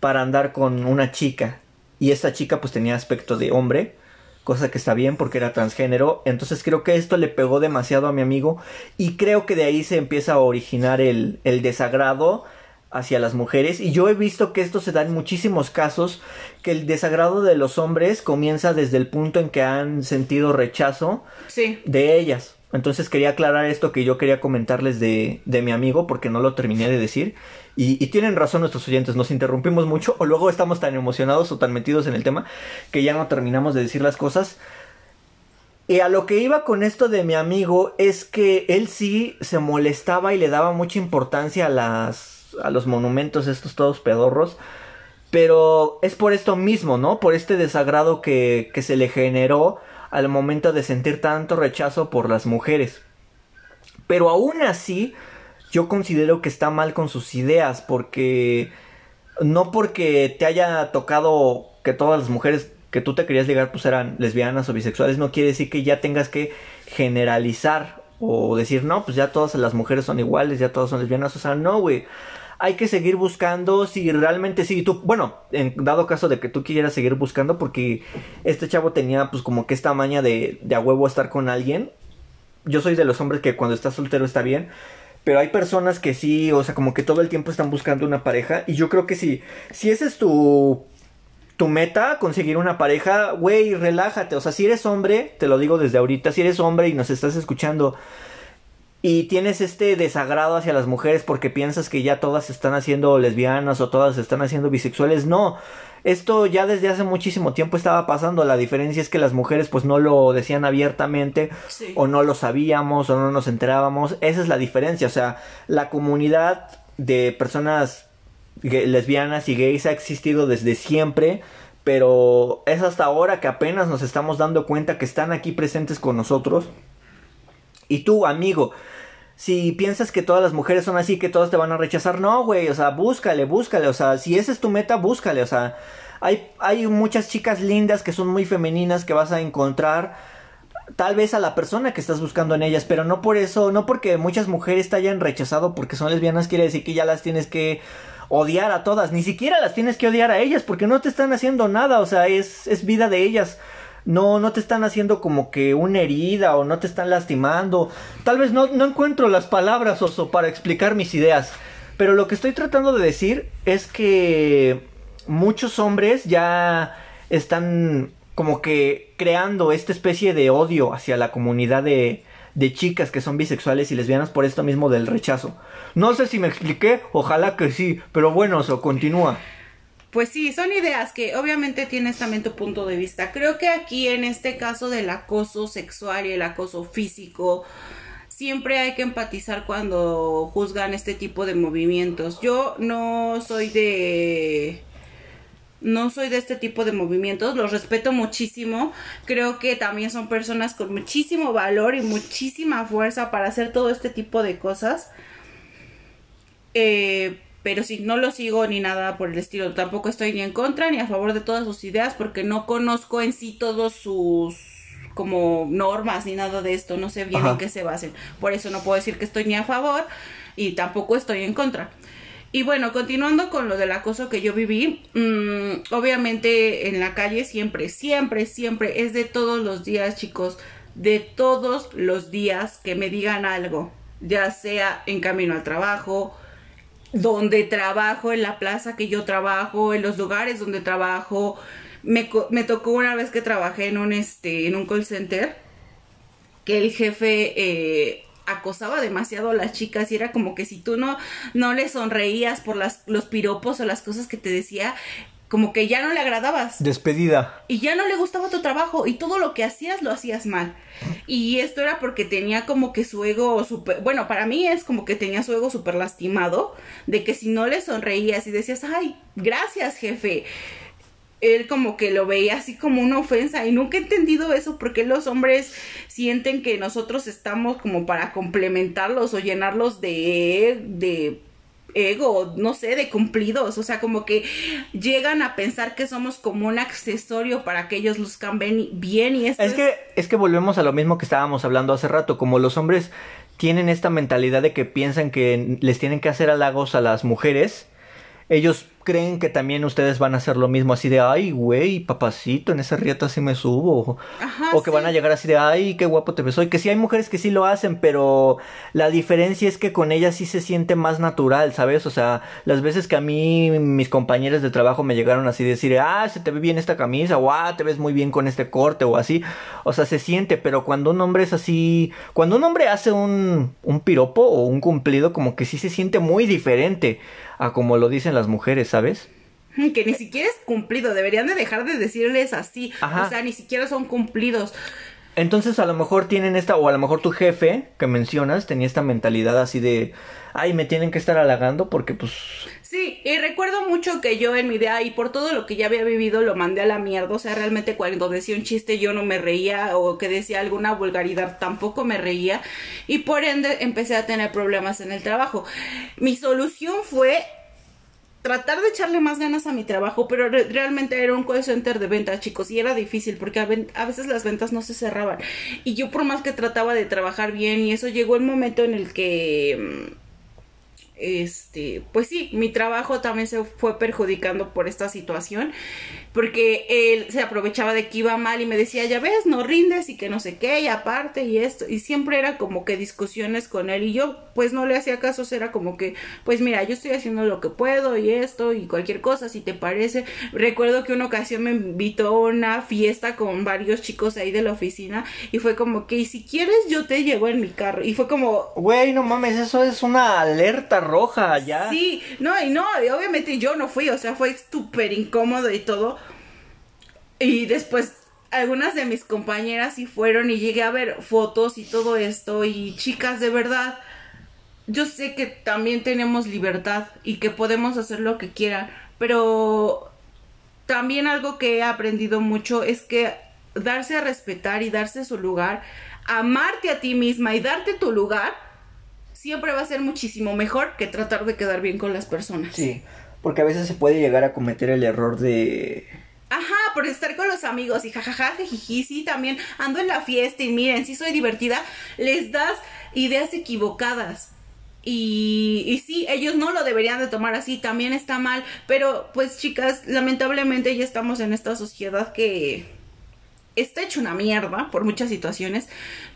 para andar con una chica. Y esta chica pues tenía aspecto de hombre, cosa que está bien porque era transgénero. Entonces creo que esto le pegó demasiado a mi amigo y creo que de ahí se empieza a originar el, el desagrado hacia las mujeres y yo he visto que esto se da en muchísimos casos que el desagrado de los hombres comienza desde el punto en que han sentido rechazo Sí. de ellas. Entonces quería aclarar esto que yo quería comentarles de, de mi amigo porque no lo terminé de decir. Y, y tienen razón nuestros oyentes, nos interrumpimos mucho o luego estamos tan emocionados o tan metidos en el tema que ya no terminamos de decir las cosas. Y a lo que iba con esto de mi amigo es que él sí se molestaba y le daba mucha importancia a las a los monumentos estos todos pedorros. Pero es por esto mismo, ¿no? Por este desagrado que, que se le generó al momento de sentir tanto rechazo por las mujeres. Pero aún así, yo considero que está mal con sus ideas, porque no porque te haya tocado que todas las mujeres que tú te querías ligar pues eran lesbianas o bisexuales, no quiere decir que ya tengas que generalizar o decir, no, pues ya todas las mujeres son iguales, ya todas son lesbianas, o sea, no, güey. Hay que seguir buscando si realmente sí, tú, bueno, en dado caso de que tú quieras seguir buscando, porque este chavo tenía pues como que esta maña de, de a huevo estar con alguien. Yo soy de los hombres que cuando estás soltero está bien, pero hay personas que sí, o sea, como que todo el tiempo están buscando una pareja. Y yo creo que sí, si ese es tu, tu meta, conseguir una pareja, güey, relájate. O sea, si eres hombre, te lo digo desde ahorita, si eres hombre y nos estás escuchando y tienes este desagrado hacia las mujeres porque piensas que ya todas se están haciendo lesbianas o todas se están haciendo bisexuales, no. Esto ya desde hace muchísimo tiempo estaba pasando. La diferencia es que las mujeres pues no lo decían abiertamente Sí. o no lo sabíamos o no nos enterábamos. Esa es la diferencia. O sea, la comunidad de personas lesbianas y gays ha existido desde siempre. Pero es hasta ahora que apenas nos estamos dando cuenta que están aquí presentes con nosotros. Y tú, amigo, si piensas que todas las mujeres son así, que todas te van a rechazar, no, güey, o sea, búscale, búscale, o sea, si esa es tu meta, búscale, o sea, hay, hay muchas chicas lindas que son muy femeninas que vas a encontrar, tal vez a la persona que estás buscando en ellas, pero no por eso, no porque muchas mujeres te hayan rechazado porque son lesbianas, quiere decir que ya las tienes que odiar a todas, ni siquiera las tienes que odiar a ellas, porque no te están haciendo nada, o sea, es, es vida de ellas. No, no te están haciendo como que una herida o no te están lastimando. Tal vez no, no encuentro las palabras, Oso, para explicar mis ideas. Pero lo que estoy tratando de decir es que muchos hombres ya están como que creando esta especie de odio hacia la comunidad de, de chicas que son bisexuales y lesbianas por esto mismo del rechazo. No sé si me expliqué, ojalá que sí, pero bueno, Oso, continúa. Pues sí, son ideas que obviamente tienes también tu punto de vista. Creo que aquí en este caso del acoso sexual y el acoso físico, siempre hay que empatizar cuando juzgan este tipo de movimientos. Yo no soy de no soy de este tipo de movimientos, los respeto muchísimo. Creo que también son personas con muchísimo valor y muchísima fuerza para hacer todo este tipo de cosas. Eh, pero sí, no lo sigo ni nada por el estilo. Tampoco estoy ni en contra ni a favor de todas sus ideas porque no conozco en sí todos sus como normas ni nada de esto. No sé bien Ajá. en qué se basen. Por eso no puedo decir que estoy ni a favor y tampoco estoy en contra. Y bueno, continuando con lo del acoso que yo viví, mm, obviamente en la calle siempre, siempre, siempre, es de todos los días, chicos, de todos los días que me digan algo, ya sea en camino al trabajo, donde trabajo, en la plaza que yo trabajo, en los lugares donde trabajo. Me, me tocó una vez que trabajé en un, este, en un call center que el jefe eh, acosaba demasiado a las chicas y era como que si tú no, no le sonreías por las, los piropos o las cosas que te decía, como que ya no le agradabas Despedida. y ya no le gustaba tu trabajo y todo lo que hacías lo hacías mal. Y esto era porque tenía como que su ego súper, bueno, para mí es como que tenía su ego súper lastimado, de que si no le sonreías y decías, ay, gracias jefe, él como que lo veía así como una ofensa y nunca he entendido eso porque los hombres sienten que nosotros estamos como para complementarlos o llenarlos de, de ego, no sé, de cumplidos, o sea, como que llegan a pensar que somos como un accesorio para que ellos luzcan bien, y esto Es que, es que volvemos a lo mismo que estábamos hablando hace rato, como los hombres tienen esta mentalidad de que piensan que les tienen que hacer halagos a las mujeres, ellos creen que también ustedes van a hacer lo mismo, así de, ay, güey, papacito, en ese rieta así me subo. Ajá, o que van a sí. llegar así de, ay, qué guapo te ves hoy. Que sí hay mujeres que sí lo hacen, pero la diferencia es que con ellas sí se siente más natural, ¿sabes? O sea, las veces que a mí mis compañeros de trabajo me llegaron así de decir, ah, se te ve bien esta camisa, o ah, te ves muy bien con este corte, o así. O sea, se siente, pero cuando un hombre es así, cuando un hombre hace un, un piropo o un cumplido, como que sí se siente muy diferente a como lo dicen las mujeres, ¿sabes? Que ni siquiera es cumplido, deberían de dejar de decirles así. Ajá. O sea, ni siquiera son cumplidos. Entonces a lo mejor tienen esta, o a lo mejor tu jefe que mencionas tenía esta mentalidad así de, ay, me tienen que estar halagando porque pues... Sí, y recuerdo mucho que yo en mi idea y por todo lo que ya había vivido lo mandé a la mierda. O sea, realmente cuando decía un chiste yo no me reía o que decía alguna vulgaridad tampoco me reía. Y por ende empecé a tener problemas en el trabajo. Mi solución fue tratar de echarle más ganas a mi trabajo, pero re- realmente era un call center de ventas, chicos, y era difícil porque a, a veces las ventas no se cerraban. Y yo por más que trataba de trabajar bien y eso llegó el momento en el que mm, este, pues sí, mi trabajo también se fue perjudicando por esta situación, porque él se aprovechaba de que iba mal y me decía, ya ves, no rindes y que no sé qué, y aparte y esto, y siempre era como que discusiones con él y yo pues no le hacía caso, era como que, pues mira, yo estoy haciendo lo que puedo y esto y cualquier cosa, si te parece. Recuerdo que una ocasión me invitó a una fiesta con varios chicos ahí de la oficina y fue como que, "Y si quieres yo te llevo en mi carro, y fue como, Güey, no mames, eso es una alerta roja ya. Sí, no, y no, obviamente yo no fui, o sea, fue súper incómodo y todo. Y después algunas de mis compañeras sí fueron y llegué a ver fotos y todo esto y chicas, de verdad, yo sé que también tenemos libertad y que podemos hacer lo que quieran, pero también algo que he aprendido mucho es que darse a respetar y darse su lugar, amarte a ti misma y darte tu lugar, siempre va a ser muchísimo mejor que tratar de quedar bien con las personas. Sí, porque a veces se puede llegar a cometer el error de... Ajá, por estar con los amigos y jajaja, jijiji, sí, también ando en la fiesta y miren, sí soy divertida, les das ideas equivocadas. Y, y sí, ellos no lo deberían de tomar así, también está mal, pero pues chicas, lamentablemente ya estamos en esta sociedad que está hecho una mierda por muchas situaciones,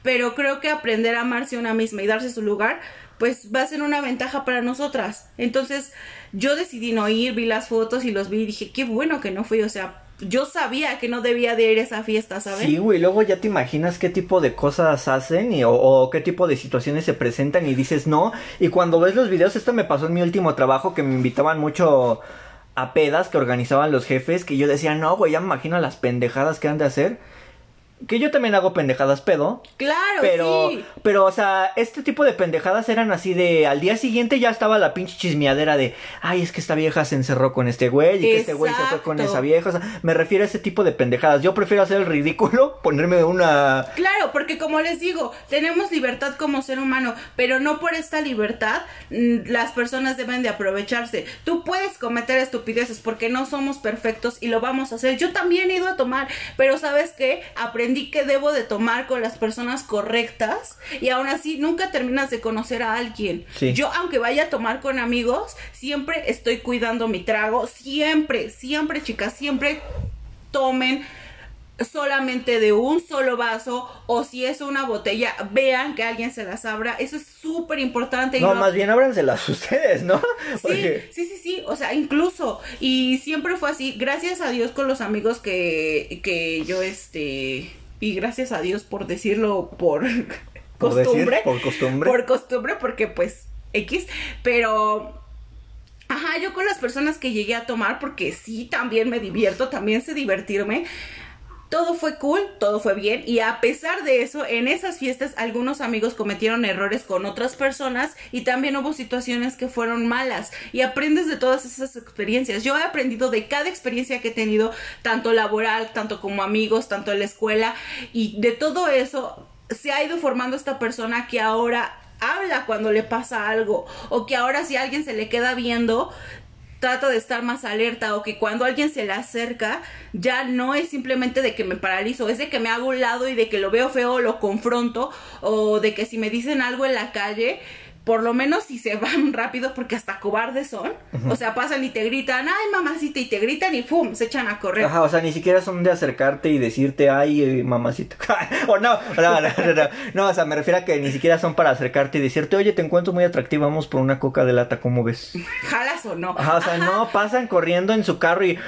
pero creo que aprender a amarse una misma y darse su lugar, pues va a ser una ventaja para nosotras. Entonces, yo decidí no ir, vi las fotos y los vi y dije, qué bueno que no fui, o sea, yo sabía que no debía de ir a esa fiesta, ¿saben? Sí, güey, luego ya te imaginas qué tipo de cosas hacen y, o, o qué tipo de situaciones se presentan y dices no. Y cuando ves los videos, esto me pasó en mi último trabajo que me invitaban mucho a pedas que organizaban los jefes, que yo decía, no, güey, ya me imagino las pendejadas que han de hacer. Que yo también hago pendejadas pedo. Claro, Pero, sí. pero, o sea, este tipo de pendejadas eran así de, al día siguiente ya estaba la pinche chismeadera de, ay, es que esta vieja se encerró con este güey y que este güey se fue con esa vieja. O sea, me refiero a ese tipo de pendejadas. Yo prefiero hacer el ridículo, ponerme una... Claro, porque como les digo, tenemos libertad como ser humano, pero no por esta libertad mm, las personas deben de aprovecharse. Tú puedes cometer estupideces porque no somos perfectos y lo vamos a hacer. Yo también he ido a tomar, pero ¿sabes qué? Aprendí que debo de tomar con las personas correctas y aún así nunca terminas de conocer a alguien. Sí. Yo aunque vaya a tomar con amigos, siempre estoy cuidando mi trago, siempre, siempre chicas, siempre tomen solamente de un solo vaso o si es una botella, vean que alguien se las abra. Eso es súper importante. No, lo- más bien ábranselas ustedes, ¿no? Sí, Porque- sí, sí, sí, o sea, incluso, y siempre fue así, gracias a Dios con los amigos que, que yo, este, y gracias a Dios por decirlo por Por decir, costumbre, por costumbre. por costumbre, porque pues, X, pero... Ajá, yo con las personas que llegué a tomar, porque sí, también me divierto, también sé divertirme. Todo fue cool, todo fue bien y a pesar de eso, en esas fiestas algunos amigos cometieron errores con otras personas y también hubo situaciones que fueron malas y aprendes de todas esas experiencias. Yo he aprendido de cada experiencia que he tenido, tanto laboral, tanto como amigos, tanto en la escuela y de todo eso se ha ido formando esta persona que ahora habla cuando le pasa algo o que ahora si alguien se le queda viendo trata de estar más alerta o que cuando alguien se le acerca ya no es simplemente de que me paralizo, es de que me hago un lado y de que lo veo feo, lo confronto o de que si me dicen algo en la calle por lo menos si se van rápido, porque hasta cobardes son, o sea, pasan y te gritan, ay mamacita, y te gritan y ¡pum! se echan a correr. Ajá, o sea, ni siquiera son de acercarte y decirte, ay, eh, mamacita. o no, no, no, no, no, o sea, me refiero a que ni siquiera son para acercarte y decirte, oye, te encuentro muy atractiva, vamos por una coca de lata, ¿cómo ves? ¿Jalas o no? Ajá, o sea, no, pasan corriendo en su carro y...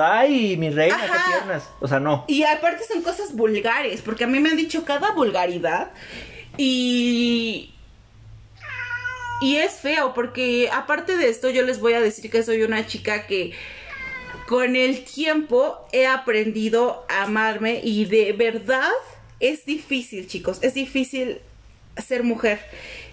Ay, mi reina, qué piernas. O sea, no. Y aparte son cosas vulgares, porque a mí me han dicho cada vulgaridad y... Y es feo, porque aparte de esto yo les voy a decir que soy una chica que con el tiempo he aprendido a amarme y de verdad es difícil, chicos, es difícil ser mujer.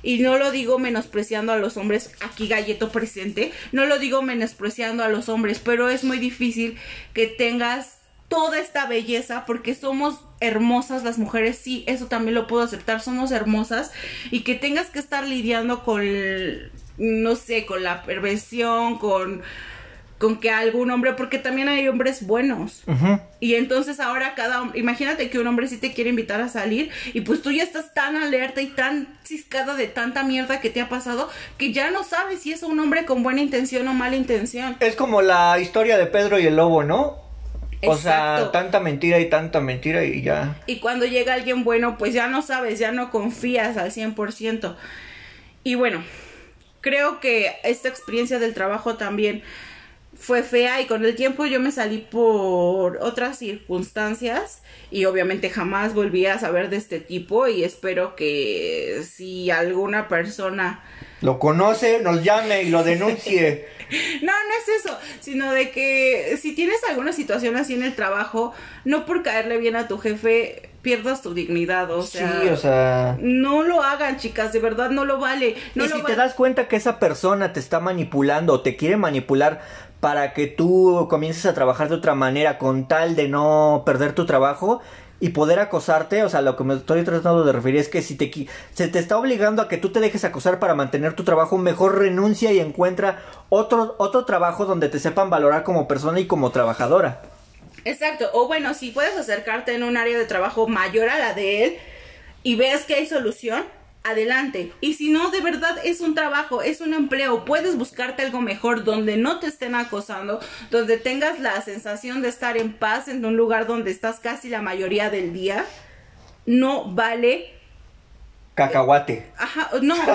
Y no lo digo menospreciando a los hombres, aquí galleto presente, no lo digo menospreciando a los hombres, pero es muy difícil que tengas toda esta belleza porque somos hermosas las mujeres, sí, eso también lo puedo aceptar, somos hermosas y que tengas que estar lidiando con, no sé, con la perversión, con con que algún hombre, porque también hay hombres buenos. Y entonces ahora cada hombre, imagínate que un hombre sí te quiere invitar a salir y pues tú ya estás tan alerta y tan ciscada de tanta mierda que te ha pasado que ya no sabes si es un hombre con buena intención o mala intención. Es como la historia de Pedro y el lobo, ¿no? O sea, tanta mentira y tanta mentira y ya. Y cuando llega alguien bueno, pues ya no sabes, ya no confías al 100%. Y bueno, creo que esta experiencia del trabajo también fue fea y con el tiempo yo me salí por otras circunstancias y obviamente jamás volví a saber de este tipo y espero que si alguna persona Lo conoce, nos llame y lo denuncie. no, no es eso, sino de que si tienes alguna situación así en el trabajo, no por caerle bien a tu jefe pierdas tu dignidad, o sea, sí, o sea. no lo hagan, chicas, de verdad no lo vale. No y lo si va- te das cuenta que esa persona te está manipulando o te quiere manipular para que tú comiences a trabajar de otra manera con tal de no perder tu trabajo y poder acosarte, o sea, lo que me estoy tratando de referir es que si te se te está obligando a que tú te dejes acosar para mantener tu trabajo, mejor renuncia y encuentra otro otro trabajo donde te sepan valorar como persona y como trabajadora. Exacto, o bueno, si puedes acercarte en un área de trabajo mayor a la de él y ves que hay solución, adelante. Y si no, de verdad es un trabajo, es un empleo, puedes buscarte algo mejor donde no te estén acosando, donde tengas la sensación de estar en paz en un lugar donde estás casi la mayoría del día. No vale. Cacahuate. Ajá, no.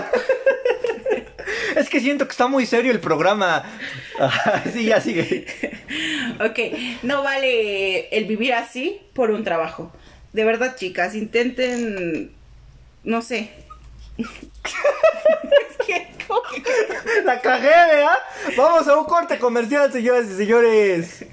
Es que siento que está muy serio el programa. Sí, ya sigue. Ok, no vale el vivir así por un trabajo. De verdad, chicas, intenten, no sé. Es que, ¿cómo que- La cagué, ¿verdad? Vamos a un corte comercial, señoras y señores.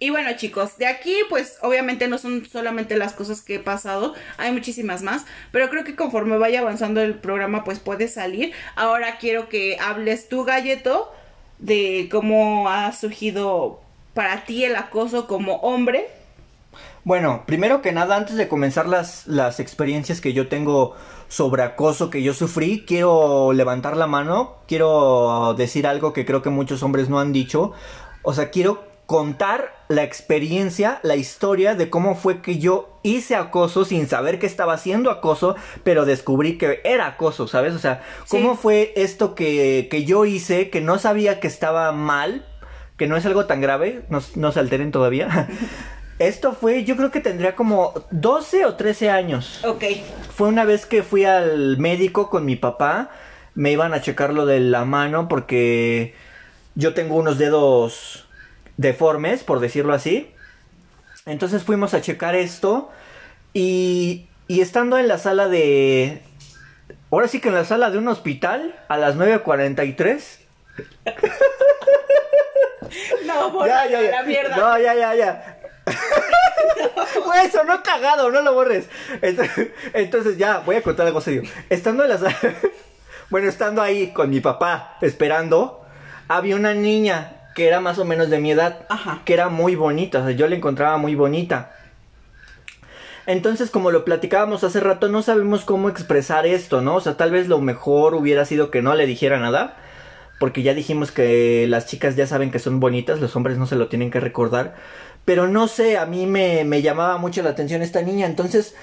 Y bueno, chicos, de aquí, pues obviamente no son solamente las cosas que he pasado, hay muchísimas más, pero creo que conforme vaya avanzando el programa, pues puede salir. Ahora quiero que hables tú, Galleto, de cómo ha surgido para ti el acoso como hombre. Bueno, primero que nada, antes de comenzar las, las experiencias que yo tengo sobre acoso que yo sufrí, quiero levantar la mano, quiero decir algo que creo que muchos hombres no han dicho. O sea, quiero contar la experiencia, la historia de cómo fue que yo hice acoso sin saber que estaba haciendo acoso, pero descubrí que era acoso, ¿sabes? O sea, cómo Sí. fue esto que, que yo hice, que no sabía que estaba mal, que no es algo tan grave, no, no se alteren todavía. Esto fue, yo creo que tendría como 12 o 13 años. Ok, Fue una vez que fui al médico con mi papá. Me iban a checar lo de la mano porque yo tengo unos dedos deformes, por decirlo así. Entonces fuimos a checar esto y, y estando en la sala de... Ahora sí que en la sala de un hospital a las 9.43. no, por Ya, ya, la mierda. No, ya, ya, ya. Güey, sonó cagado, no lo borres. Entonces, entonces ya, voy a contar algo serio. Estando en la sala, bueno, estando ahí con mi papá esperando, había una niña que era más o menos de mi edad, Ajá. que era muy bonita, o sea, yo la encontraba muy bonita. Entonces, como lo platicábamos hace rato, no sabemos cómo expresar esto, ¿no? O sea, tal vez lo mejor hubiera sido que no le dijera nada, porque ya dijimos que las chicas ya saben que son bonitas, los hombres no se lo tienen que recordar. Pero no sé, a mí me, me llamaba mucho la atención esta niña, entonces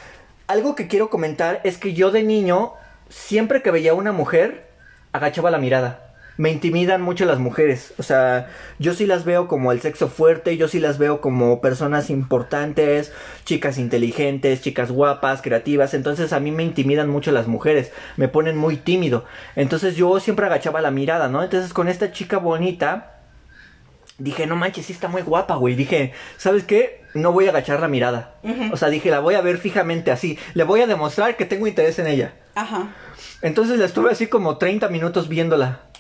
algo que quiero comentar es que yo de niño, siempre que veía a una mujer, agachaba la mirada me intimidan mucho las mujeres. O sea, yo sí las veo como el sexo fuerte, yo sí las veo como personas importantes, chicas inteligentes, chicas guapas, creativas. Entonces a mí me intimidan mucho las mujeres, me ponen muy tímido. Entonces yo siempre agachaba la mirada, ¿no? Entonces con esta chica bonita, dije, no manches, sí está muy guapa, güey. Dije, ¿sabes qué? No voy a agachar la mirada. O sea, dije, la voy a ver fijamente así. Le voy a demostrar que tengo interés en ella. Ajá. Entonces la estuve así como 30 minutos viéndola.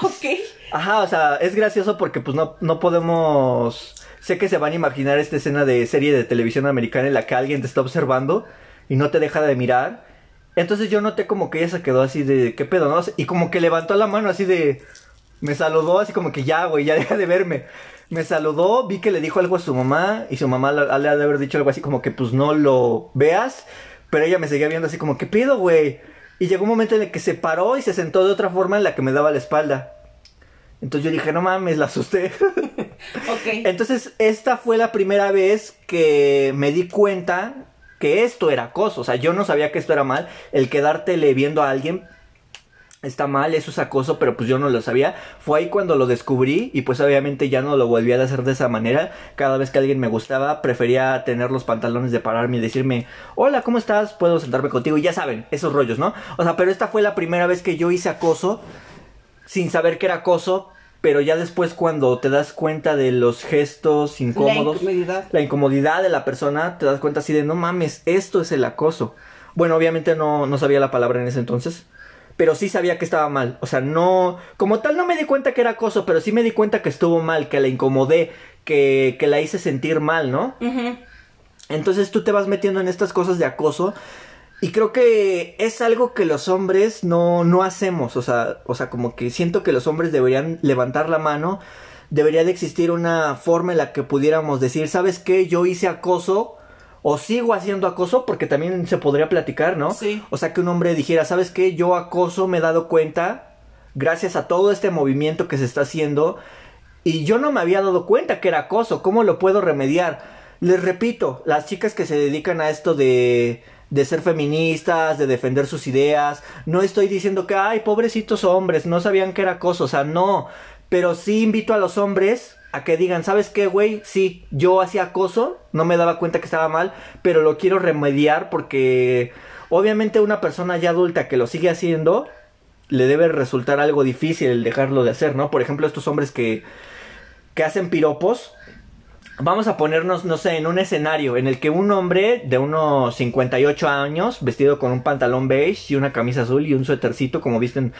Ok. Ajá, o sea, es gracioso porque pues no, no podemos... Sé que se van a imaginar esta escena de serie de televisión americana en la que alguien te está observando y no te deja de mirar. Entonces yo noté como que ella se quedó así de, ¿qué pedo, no? Y como que levantó la mano así de... Me saludó así como que ya, güey, ya deja de verme. Me saludó, vi que le dijo algo a su mamá y su mamá le ha de haber dicho algo así como que pues no lo veas. Pero ella me seguía viendo así como, ¿qué pedo, güey? Y llegó un momento en el que se paró y se sentó de otra forma en la que me daba la espalda. Entonces yo dije, no mames, la asusté. ok. Entonces esta fue la primera vez que me di cuenta que esto era acoso. O sea, yo no sabía que esto era mal. El quedártele viendo a alguien está mal, eso es acoso, pero pues yo no lo sabía. Fue ahí cuando lo descubrí y pues obviamente ya no lo volví a hacer de esa manera. Cada vez que alguien me gustaba, prefería tener los pantalones de pararme y decirme, hola, ¿cómo estás? Puedo sentarme contigo y ya saben, esos rollos, ¿no? O sea, pero esta fue la primera vez que yo hice acoso sin saber que era acoso. Pero ya después cuando te das cuenta de los gestos incómodos, la incomodidad. la incomodidad de la persona, te das cuenta así de, no mames, esto es el acoso. Bueno, obviamente no, no sabía la palabra en ese entonces pero sí sabía que estaba mal. O sea, no, como tal no me di cuenta que era acoso, pero sí me di cuenta que estuvo mal, que la incomodé, que, que la hice sentir mal, ¿no? Entonces tú te vas metiendo en estas cosas de acoso y creo que es algo que los hombres no, no hacemos. O sea, o sea, como que siento que los hombres deberían levantar la mano. Debería de existir una forma en la que pudiéramos decir, ¿sabes qué? Yo hice acoso o sigo haciendo acoso porque también se podría platicar, ¿no? Sí. O sea, que un hombre dijera, ¿sabes qué? Yo acoso, me he dado cuenta, gracias a todo este movimiento que se está haciendo, y yo no me había dado cuenta que era acoso, ¿cómo lo puedo remediar? Les repito, las chicas que se dedican a esto de de ser feministas, de defender sus ideas. No estoy diciendo que, ay, pobrecitos hombres, no sabían que era acoso, o sea, no. Pero sí invito a los hombres a que digan, ¿sabes qué, güey? Sí, yo hacía acoso, no me daba cuenta que estaba mal, pero lo quiero remediar porque obviamente una persona ya adulta que lo sigue haciendo, le debe resultar algo difícil el dejarlo de hacer, ¿no? Por ejemplo, estos hombres que, que hacen piropos, vamos a ponernos, no sé, en un escenario en el que un hombre de unos 58 años, vestido con un pantalón beige y una camisa azul y un suétercito, como visten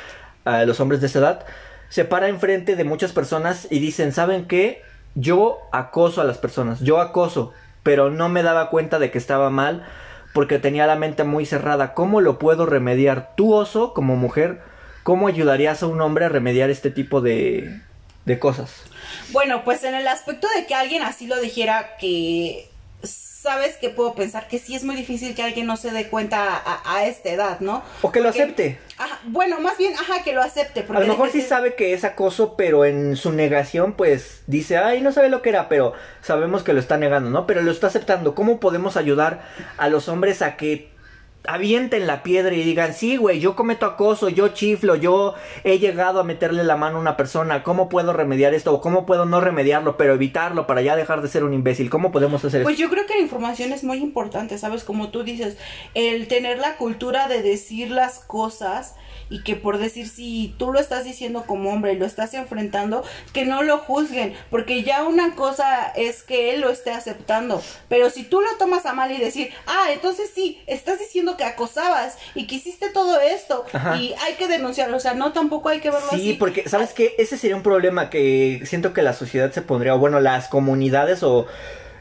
uh, los hombres de esa edad, se para enfrente de muchas personas y dicen, ¿saben qué? Yo acoso a las personas, yo acoso, pero no me daba cuenta de que estaba mal porque tenía la mente muy cerrada. ¿Cómo lo puedo remediar? Tú, oso, como mujer, ¿cómo ayudarías a un hombre a remediar este tipo de, de cosas? Bueno, pues en el aspecto de que alguien así lo dijera, que sabes que puedo pensar que sí es muy difícil que alguien no se dé cuenta a, esta edad, ¿no? O que lo acepte. Ajá, bueno, más bien, ajá, que lo acepte. a lo mejor sí sabe que es acoso, pero en su negación, pues dice, ay, no sabe lo que era, pero sabemos que lo está negando, ¿no? Pero lo está aceptando. ¿Cómo podemos ayudar a los hombres a que avienten la piedra y digan, sí, güey, yo cometo acoso, yo chiflo, yo he llegado a meterle la mano a una persona, ¿cómo puedo remediar esto? ¿O cómo puedo no remediarlo, pero evitarlo para ya dejar de ser un imbécil? ¿Cómo podemos hacer eso? Pues yo creo que la información es muy importante, ¿sabes? Como tú dices, el tener la cultura de decir las cosas y que por decir si tú lo estás diciendo como hombre y lo estás enfrentando, que no lo juzguen, porque ya una cosa es que él lo esté aceptando, pero si tú lo tomas a mal y decir, ah, entonces sí, estás diciendo que acosabas y que hiciste todo esto y hay que denunciarlo, o sea, no tampoco hay que verlo así. Sí, porque sabes que ese sería un problema que siento que la sociedad se pondría, o bueno, las comunidades o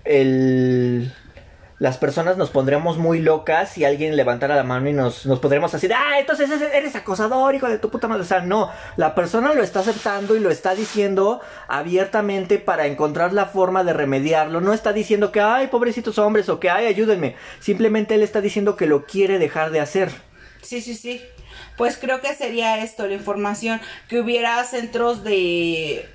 el las personas nos pondríamos muy locas si alguien levantara la mano y nos, nos podríamos decir, ah, entonces eres acosador, hijo de tu puta madre. O sea, no, la persona lo está aceptando y lo está diciendo abiertamente para encontrar la forma de remediarlo. No está diciendo que, ay, pobrecitos hombres o que, ay, ayúdenme. Simplemente él está diciendo que lo quiere dejar de hacer. Sí, sí, sí. Pues creo que sería esto, la información, que hubiera centros de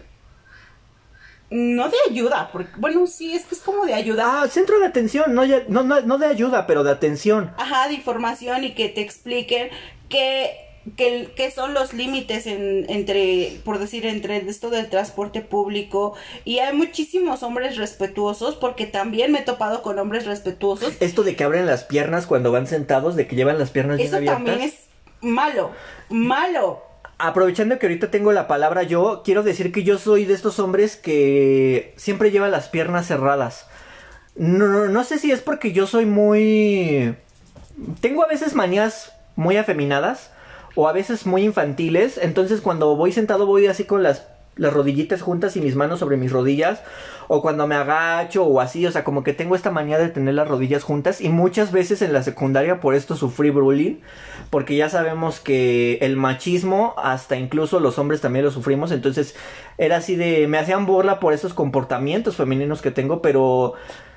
no de ayuda, porque, bueno, sí, es que es como de ayuda. Ah, centro de atención, no, ya- no, no, no de ayuda, pero de atención. Ajá, de información y que te expliquen qué, qué, qué son los límites en, entre, por decir, entre esto del transporte público. Y hay muchísimos hombres respetuosos, porque también me he topado con hombres respetuosos. Esto de que abren las piernas cuando van sentados, de que llevan las piernas bien Eso abiertas. también es malo, malo. Aprovechando que ahorita tengo la palabra yo, quiero decir que yo soy de estos hombres que siempre lleva las piernas cerradas. No, no, no sé si es porque yo soy muy... Tengo a veces manías muy afeminadas o a veces muy infantiles, entonces cuando voy sentado voy así con las, las rodillitas juntas y mis manos sobre mis rodillas, o cuando me agacho o así, o sea, como que tengo esta manía de tener las rodillas juntas y muchas veces en la secundaria por esto sufrí bullying, porque ya sabemos que el machismo, hasta incluso los hombres también lo sufrimos, entonces era así de, me hacían burla por esos comportamientos femeninos que tengo, pero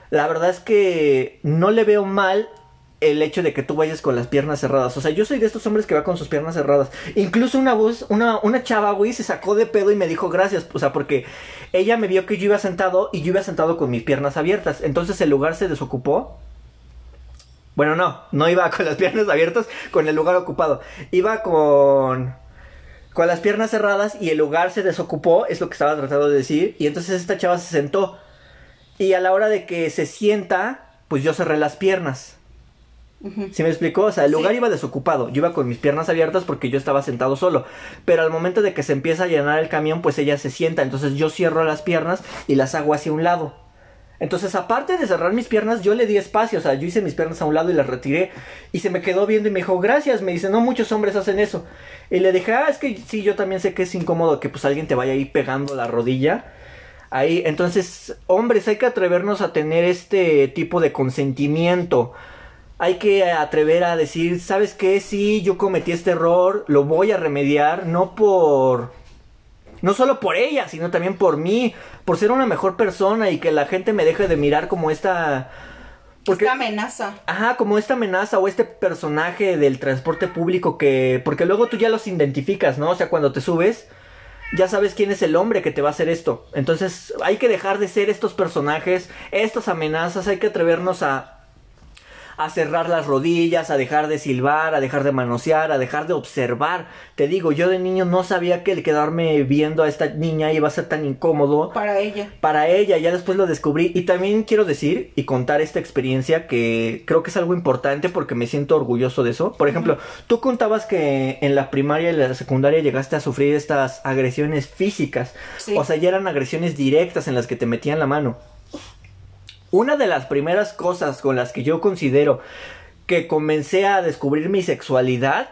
la verdad es que no le veo mal el hecho de que tú vayas con las piernas cerradas. O sea, yo soy de estos hombres que va con sus piernas cerradas. Incluso una voz, una, una chava, güey, se sacó de pedo y me dijo gracias. O sea, porque ella me vio que yo iba sentado y yo iba sentado con mis piernas abiertas. Entonces el lugar se desocupó. Bueno, no, no iba con las piernas abiertas, con el lugar ocupado. Iba con con las piernas cerradas y el lugar se desocupó, es lo que estaba tratando de decir, y entonces esta chava se sentó. Y a la hora de que se sienta, pues yo cerré las piernas. Ujú. ¿Sí me explicó? O sea, el Sí. lugar iba desocupado. Yo iba con mis piernas abiertas porque yo estaba sentado solo. Pero al momento de que se empieza a llenar el camión, pues ella se sienta. Entonces yo cierro las piernas y las hago hacia un lado. Entonces, aparte de cerrar mis piernas, yo le di espacio. O sea, yo hice mis piernas a un lado y las retiré. Y se me quedó viendo y me dijo, gracias. Me dice, no muchos hombres hacen eso. Y le dije, ah, es que sí, yo también sé que es incómodo que pues alguien te vaya ahí pegando la rodilla. Ahí, entonces, hombres, hay que atrevernos a tener este tipo de consentimiento. Hay que atrever a decir, ¿sabes qué? Sí, yo cometí este error, lo voy a remediar, no por... No solo por ella, sino también por mí, por ser una mejor persona y que la gente me deje de mirar como esta... Porque... Esta amenaza. Ajá, como esta amenaza o este personaje del transporte público que... Porque luego tú ya los identificas, ¿no? O sea, cuando te subes, ya sabes quién es el hombre que te va a hacer esto. Entonces hay que dejar de ser estos personajes, estas amenazas, hay que atrevernos a... A cerrar las rodillas, a dejar de silbar, a dejar de manosear, a dejar de observar. Te digo, yo de niño no sabía que el quedarme viendo a esta niña iba a ser tan incómodo Para ella. para ella, ya después lo descubrí. Y también quiero decir y contar esta experiencia que creo que es algo importante porque me siento orgulloso de eso. Por ejemplo, tú contabas que en la primaria y la secundaria llegaste a sufrir estas agresiones físicas. Sí. O sea, ya eran agresiones directas en las que te metían la mano. Una de las primeras cosas con las que yo considero que comencé a descubrir mi sexualidad,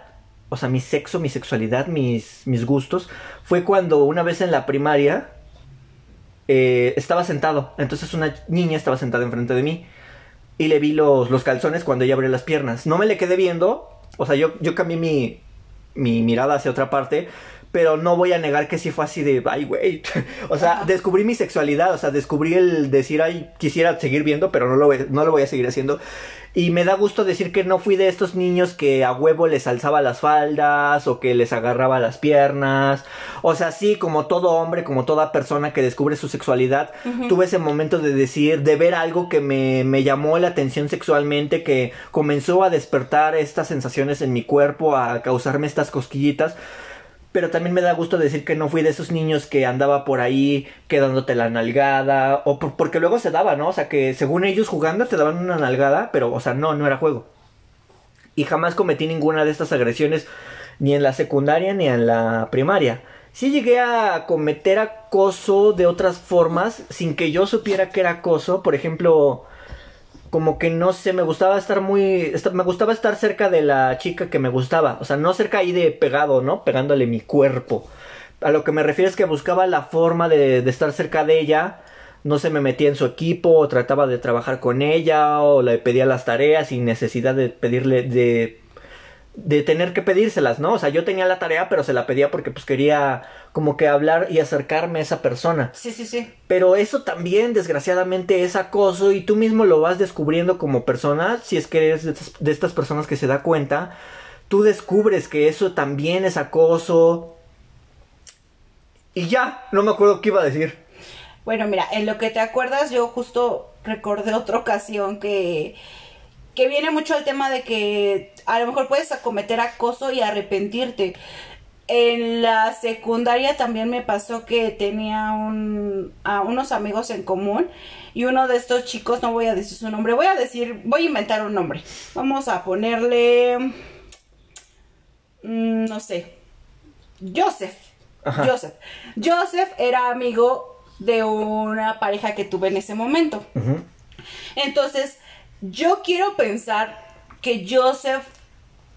o sea, mi sexo, mi sexualidad, mis, mis gustos, fue cuando una vez en la primaria eh, estaba sentado. Entonces una niña estaba sentada enfrente de mí. Y le vi los, los calzones cuando ella abrió las piernas. No me le quedé viendo. O sea, yo, yo cambié mi, mi mirada hacia otra parte. Pero no voy a negar que sí fue así de, ay, güey. o sea, Ajá. descubrí mi sexualidad. O sea, descubrí el decir, ay, quisiera seguir viendo, pero no lo, voy- no lo voy a seguir haciendo. Y me da gusto decir que no fui de estos niños que a huevo les alzaba las faldas o que les agarraba las piernas. O sea, sí, como todo hombre, como toda persona que descubre su sexualidad, tuve ese momento de decir, de ver algo que me, me llamó la atención sexualmente, que comenzó a despertar estas sensaciones en mi cuerpo, a causarme estas cosquillitas. Pero también me da gusto decir que no fui de esos niños que andaba por ahí quedándote la nalgada. O por- porque luego se daba, ¿no? O sea, que según ellos jugando te daban una nalgada, pero, o sea, no, no era juego. Y jamás cometí ninguna de estas agresiones, ni en la secundaria ni en la primaria. Sí llegué a cometer acoso de otras formas, sin que yo supiera que era acoso. Por ejemplo, como que no sé, me gustaba estar muy, me gustaba estar cerca de la chica que me gustaba, o sea, no cerca ahí de pegado, ¿no? Pegándole mi cuerpo. A lo que me refiero es que buscaba la forma de, de estar cerca de ella, no se me metía en su equipo, o trataba de trabajar con ella, o le pedía las tareas sin necesidad de pedirle, de, de tener que pedírselas, ¿no? O sea, yo tenía la tarea, pero se la pedía porque pues quería como que hablar y acercarme a esa persona. Sí, sí, sí. Pero eso también, desgraciadamente, es acoso y tú mismo lo vas descubriendo como persona. Si es que eres de estas, de estas personas que se da cuenta, tú descubres que eso también es acoso. Y ya, no me acuerdo qué iba a decir. Bueno, mira, en lo que te acuerdas, yo justo recordé otra ocasión que, que viene mucho el tema de que a lo mejor puedes acometer acoso y arrepentirte. En la secundaria también me pasó que tenía un, a unos amigos en común y uno de estos chicos, no voy a decir su nombre, voy a decir, voy a inventar un nombre. Vamos a ponerle, mm, no sé, Joseph. Ajá. Joseph. Joseph era amigo de una pareja que tuve en ese momento. Entonces, yo quiero pensar que Joseph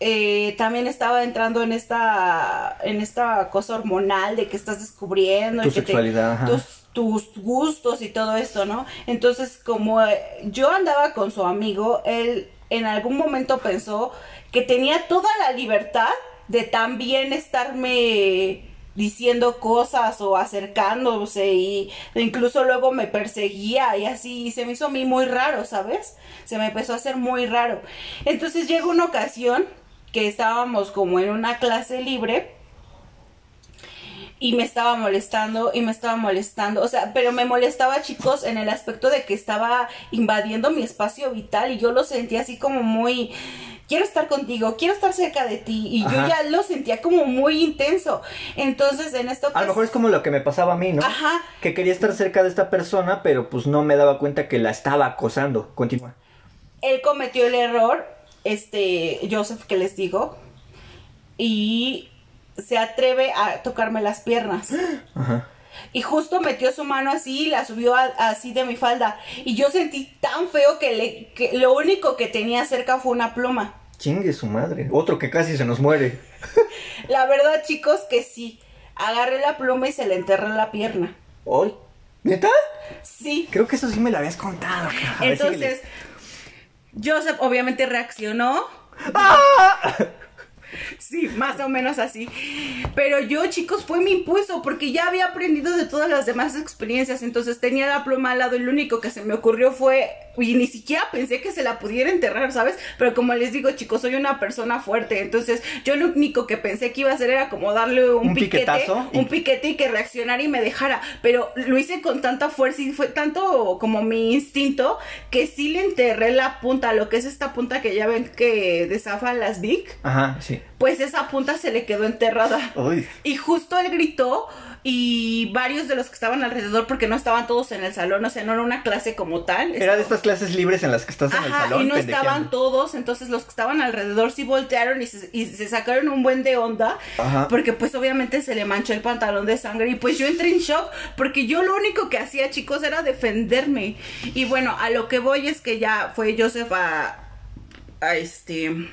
eh, también estaba entrando en esta en esta cosa hormonal de que estás descubriendo Tu y que te- sexualidad, tus, tus gustos y todo esto, ¿no? Entonces, como eh, yo andaba con su amigo, él en algún momento pensó que tenía toda la libertad de también estarme diciendo cosas o acercándose y incluso luego me perseguía y así se me hizo a mí muy raro, ¿sabes? Se me empezó a hacer muy raro. Entonces llegó una ocasión que estábamos como en una clase libre y me estaba molestando y me estaba molestando, o sea, pero me molestaba chicos en el aspecto de que estaba invadiendo mi espacio vital y yo lo sentía así como muy quiero estar contigo, quiero estar cerca de ti y yo ya lo sentía como muy intenso. Entonces, en esto A lo mejor es como lo que me pasaba a mí, ¿no? Ajá. Que quería estar cerca de esta persona, pero pues no me daba cuenta que la estaba acosando. Continúa. él cometió el error, este, Joseph que les digo, y se atreve a tocarme las piernas. Ajá. Y justo metió su mano así y la subió a- así de mi falda. Y yo sentí tan feo que, le, que lo único que tenía cerca fue una pluma. Chingue su madre. Otro que casi se nos muere. La verdad, chicos, que sí. Agarré la pluma y se le enterré en la pierna. ¿Hoy? ¿Neta? Sí. Creo que eso sí me lo habías contado. Entonces, Joseph obviamente reaccionó. ¡Ah! Sí, más o menos así. Pero yo, chicos, fue mi impulso porque ya había aprendido de todas las demás experiencias. Entonces tenía la pluma al lado y lo único que se me ocurrió fue. Y ni siquiera pensé que se la pudiera enterrar, ¿sabes? Pero como les digo, chicos, soy una persona fuerte. Entonces yo lo único que pensé que iba a hacer era como darle un, ¿Un piquete. piquetazo? Y- Un piquete y que reaccionara y me dejara. Pero lo hice con tanta fuerza y fue tanto como mi instinto que sí le enterré la punta, lo que es esta punta que ya ven que desafan las Vic. Ajá, sí. Pues esa punta se le quedó enterrada. Uy. Y justo él gritó y varios de los que estaban alrededor, porque no estaban todos en el salón, o sea, no era una clase como tal. Era de estas clases libres en las que estás en el salón. y no estaban todos, entonces los que estaban alrededor sí voltearon y se, y se sacaron un buen de onda, Ajá. porque pues obviamente se le manchó el pantalón de sangre y pues yo entré en shock, porque yo lo único que hacía chicos era defenderme. Y bueno, a lo que voy es que ya fue Joseph a, a este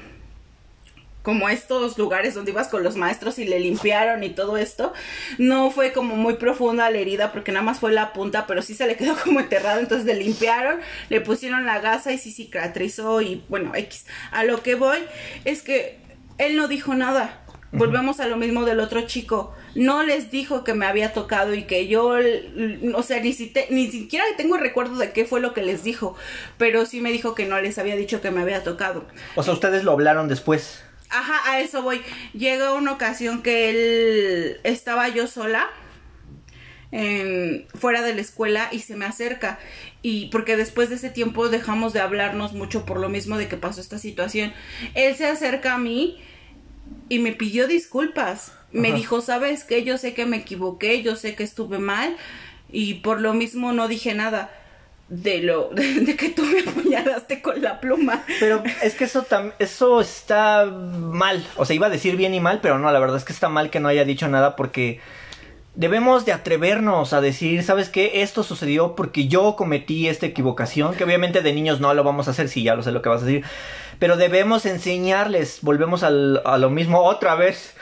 como estos lugares donde ibas con los maestros y le limpiaron y todo esto, no fue como muy profunda la herida porque nada más fue la punta, pero sí se le quedó como enterrado, entonces le limpiaron, le pusieron la gasa y sí cicatrizó y bueno, X. A lo que voy es que él no dijo nada. Volvemos a lo mismo del otro chico. No les dijo que me había tocado y que yo, o sea, ni, si te- ni siquiera tengo el recuerdo de qué fue lo que les dijo, pero sí me dijo que no les había dicho que me había tocado. O sea, ustedes lo hablaron después. Ajá, a eso voy. Llega una ocasión que él estaba yo sola en- fuera de la escuela y se me acerca y porque después de ese tiempo dejamos de hablarnos mucho por lo mismo de que pasó esta situación. Él se acerca a mí y me pidió disculpas. Me dijo, "¿Sabes qué? Yo sé que me equivoqué, yo sé que estuve mal y por lo mismo no dije nada." De lo de, que tú me apuñalaste con la pluma. Pero es que eso eso está mal. O sea, iba a decir bien y mal, pero no, la verdad es que está mal que no haya dicho nada porque debemos de atrevernos a decir, ¿sabes qué? Esto sucedió porque yo cometí esta equivocación, que obviamente de niños no lo vamos a hacer, si ya lo sé lo que vas a decir, pero debemos enseñarles, volvemos al- a lo mismo otra vez,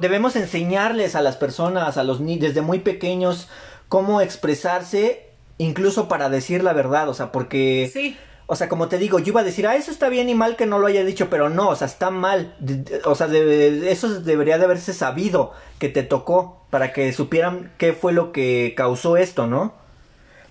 debemos enseñarles a las personas, a los niños, desde muy pequeños, cómo expresarse, incluso para decir la verdad, o sea, porque... Sí. O sea, como te digo, yo iba a decir, ah, eso está bien y mal que no lo haya dicho, pero no, o sea, está mal. De- de- o sea, de- de- eso debería de haberse sabido que te tocó para que supieran qué fue lo que causó esto, ¿no?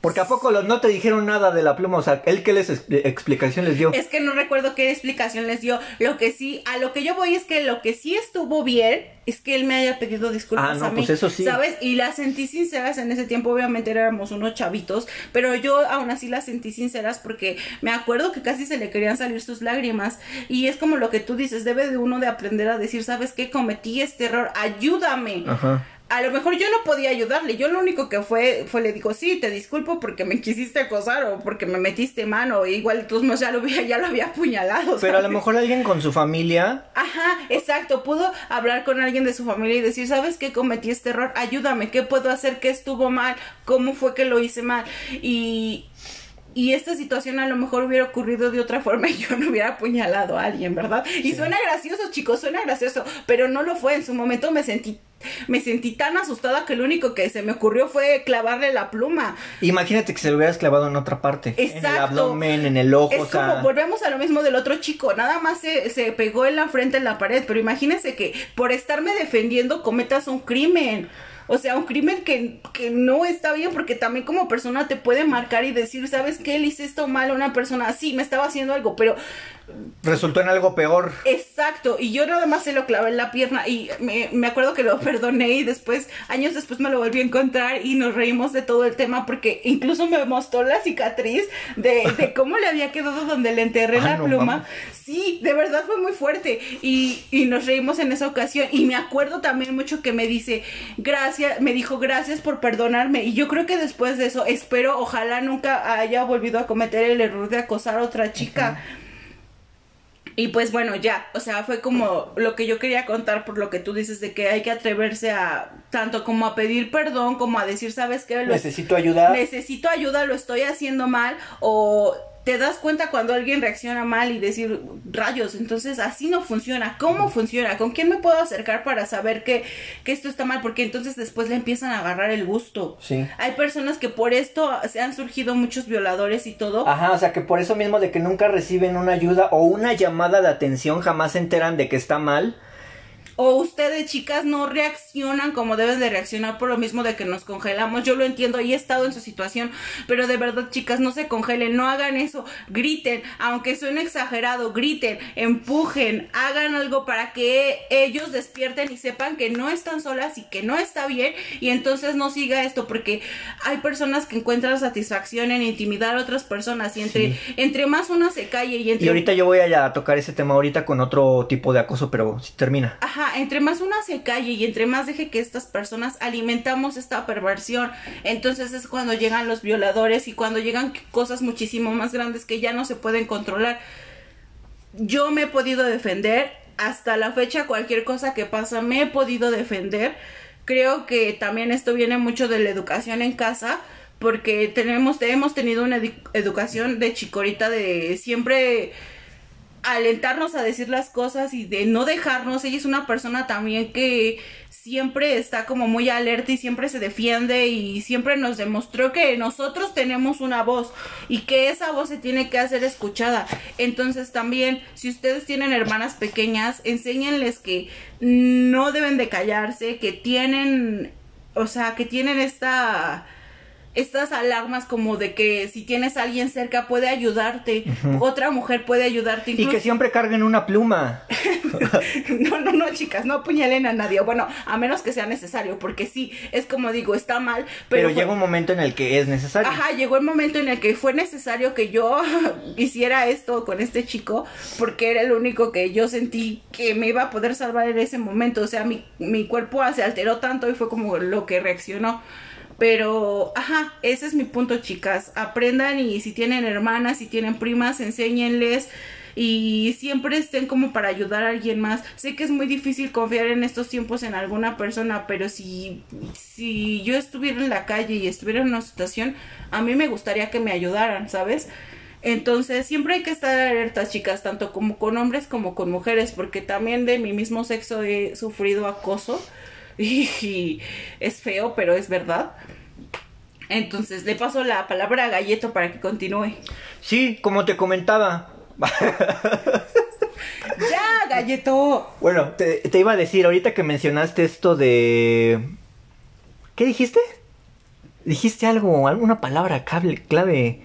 Porque a poco los no te dijeron nada de la pluma, o sea, él qué les es- explicación les dio. Es que no recuerdo qué explicación les dio. Lo que sí, a lo que yo voy es que lo que sí estuvo bien es que él me haya pedido disculpas Ah, no, a mí. pues eso sí. ¿Sabes? Y las sentí sinceras en ese tiempo. Obviamente éramos unos chavitos, pero yo aún así las sentí sinceras porque me acuerdo que casi se le querían salir sus lágrimas. Y es como lo que tú dices, debe de uno de aprender a decir, ¿sabes qué? Cometí este error, ayúdame. Ajá. A lo mejor yo no podía ayudarle, yo lo único que fue, fue le digo, sí, te disculpo porque me quisiste acosar o porque me metiste mano, igual tú ya lo había, ya lo había apuñalado. Pero a lo mejor alguien con su familia. Ajá, exacto, pudo hablar con alguien de su familia y decir, ¿sabes qué cometí este error? Ayúdame, ¿qué puedo hacer? ¿Qué estuvo mal? ¿Cómo fue que lo hice mal? Y, y esta situación a lo mejor hubiera ocurrido de otra forma y yo no hubiera apuñalado a alguien, ¿verdad? Y suena gracioso, chicos, suena gracioso, pero no lo fue. En su momento me sentí, me sentí tan asustada que lo único que se me ocurrió fue clavarle la pluma. Imagínate que se lo hubieras clavado en otra parte. En el abdomen, en el ojo, Es o sea. como volvemos a lo mismo del otro chico, nada más se, se pegó en la frente en la pared, pero imagínense que por estarme defendiendo cometas un crimen. O sea, un crimen que, que no está bien porque también como persona te puede marcar y decir, ¿sabes qué? Le hice esto mal a una persona, sí, me estaba haciendo algo, pero Resultó en algo peor. Exacto, y yo nada más se lo clavé en la pierna y me, me acuerdo que lo perdoné y después, años después me lo volví a encontrar y nos reímos de todo el tema porque incluso me mostró la cicatriz de, de cómo le había quedado donde le enterré Ah, la no pluma. Sí, de verdad fue muy fuerte y, y nos reímos en esa ocasión y me acuerdo también mucho que me dice, gracias, me dijo gracias por perdonarme y yo creo que después de eso espero, ojalá nunca haya volvido a cometer el error de acosar a otra chica. Y pues bueno, ya, o sea, fue como lo que yo quería contar por lo que tú dices de que hay que atreverse a tanto como a pedir perdón como a decir, ¿sabes qué? Lo- Necesito ayuda. necesito ayuda, lo estoy haciendo mal o te das cuenta cuando alguien reacciona mal y decir rayos, entonces así no funciona. ¿Cómo funciona? ¿Con quién me puedo acercar para saber que, que esto está mal? Porque entonces después le empiezan a agarrar el gusto. Sí. Hay personas que por esto se han surgido muchos violadores y todo. Ajá, o sea que por eso mismo de que nunca reciben una ayuda o una llamada de atención, jamás se enteran de que está mal. O ustedes, chicas, no reaccionan como deben de reaccionar por lo mismo de que nos congelamos. Yo lo entiendo y he estado en su situación, pero de verdad, chicas, no se congelen, no hagan eso. Griten, aunque suene exagerado, griten, empujen, hagan algo para que ellos despierten y sepan que no están solas y que no está bien y entonces no siga esto porque hay personas que encuentran satisfacción en intimidar a otras personas y entre, Sí. entre más una se calle y entre Y ahorita yo voy a tocar ese tema ahorita con otro tipo de acoso, pero si termina. Ajá, entre más una se calle y entre más deje que estas personas alimentamos esta perversión, entonces es cuando llegan los violadores y cuando llegan cosas muchísimo más grandes que ya no se pueden controlar. Yo me he podido defender, hasta la fecha cualquier cosa que pasa me he podido defender. Creo que también esto viene mucho de la educación en casa, porque tenemos, hemos tenido una edu- educación de chicorita de siempre alentarnos a decir las cosas y de no dejarnos. Ella es una persona también que siempre está como muy alerta y siempre se defiende y siempre nos demostró que nosotros tenemos una voz y que esa voz se tiene que hacer escuchada. Entonces también, si ustedes tienen hermanas pequeñas, enséñenles que no deben de callarse, que tienen, o sea, que tienen esta estas alarmas como de que si tienes a alguien cerca puede ayudarte, otra mujer puede ayudarte. Y que siempre carguen una pluma. no, no, no, chicas, no apuñalen a nadie. Bueno, a menos que sea necesario, porque sí, es como digo, está mal, Pero, pero, fue- llega un momento en el que es necesario. Ajá, llegó el momento en el que fue necesario que yo hiciera esto con este chico, porque era el único que yo sentí que me iba a poder salvar en ese momento. O sea, mi, mi cuerpo se alteró tanto y fue como lo que reaccionó. Pero, ajá, ese es mi punto, chicas. Aprendan y si tienen hermanas, si tienen primas, enséñenles y siempre estén como para ayudar a alguien más. Sé que es muy difícil confiar en estos tiempos en alguna persona, pero si, si yo estuviera en la calle y estuviera en una situación, a mí me gustaría que me ayudaran, ¿sabes? Entonces, siempre hay que estar alertas, chicas, tanto como con hombres como con mujeres, porque también de mi mismo sexo he sufrido acoso y, es feo, pero es verdad. Entonces, le paso la palabra a Galleto para que continúe. Sí, como te comentaba. ¡Ya, Galleto! Bueno, te, te iba a decir, ahorita que mencionaste esto de... ¿Qué dijiste? Dijiste algo, alguna palabra clave. clave.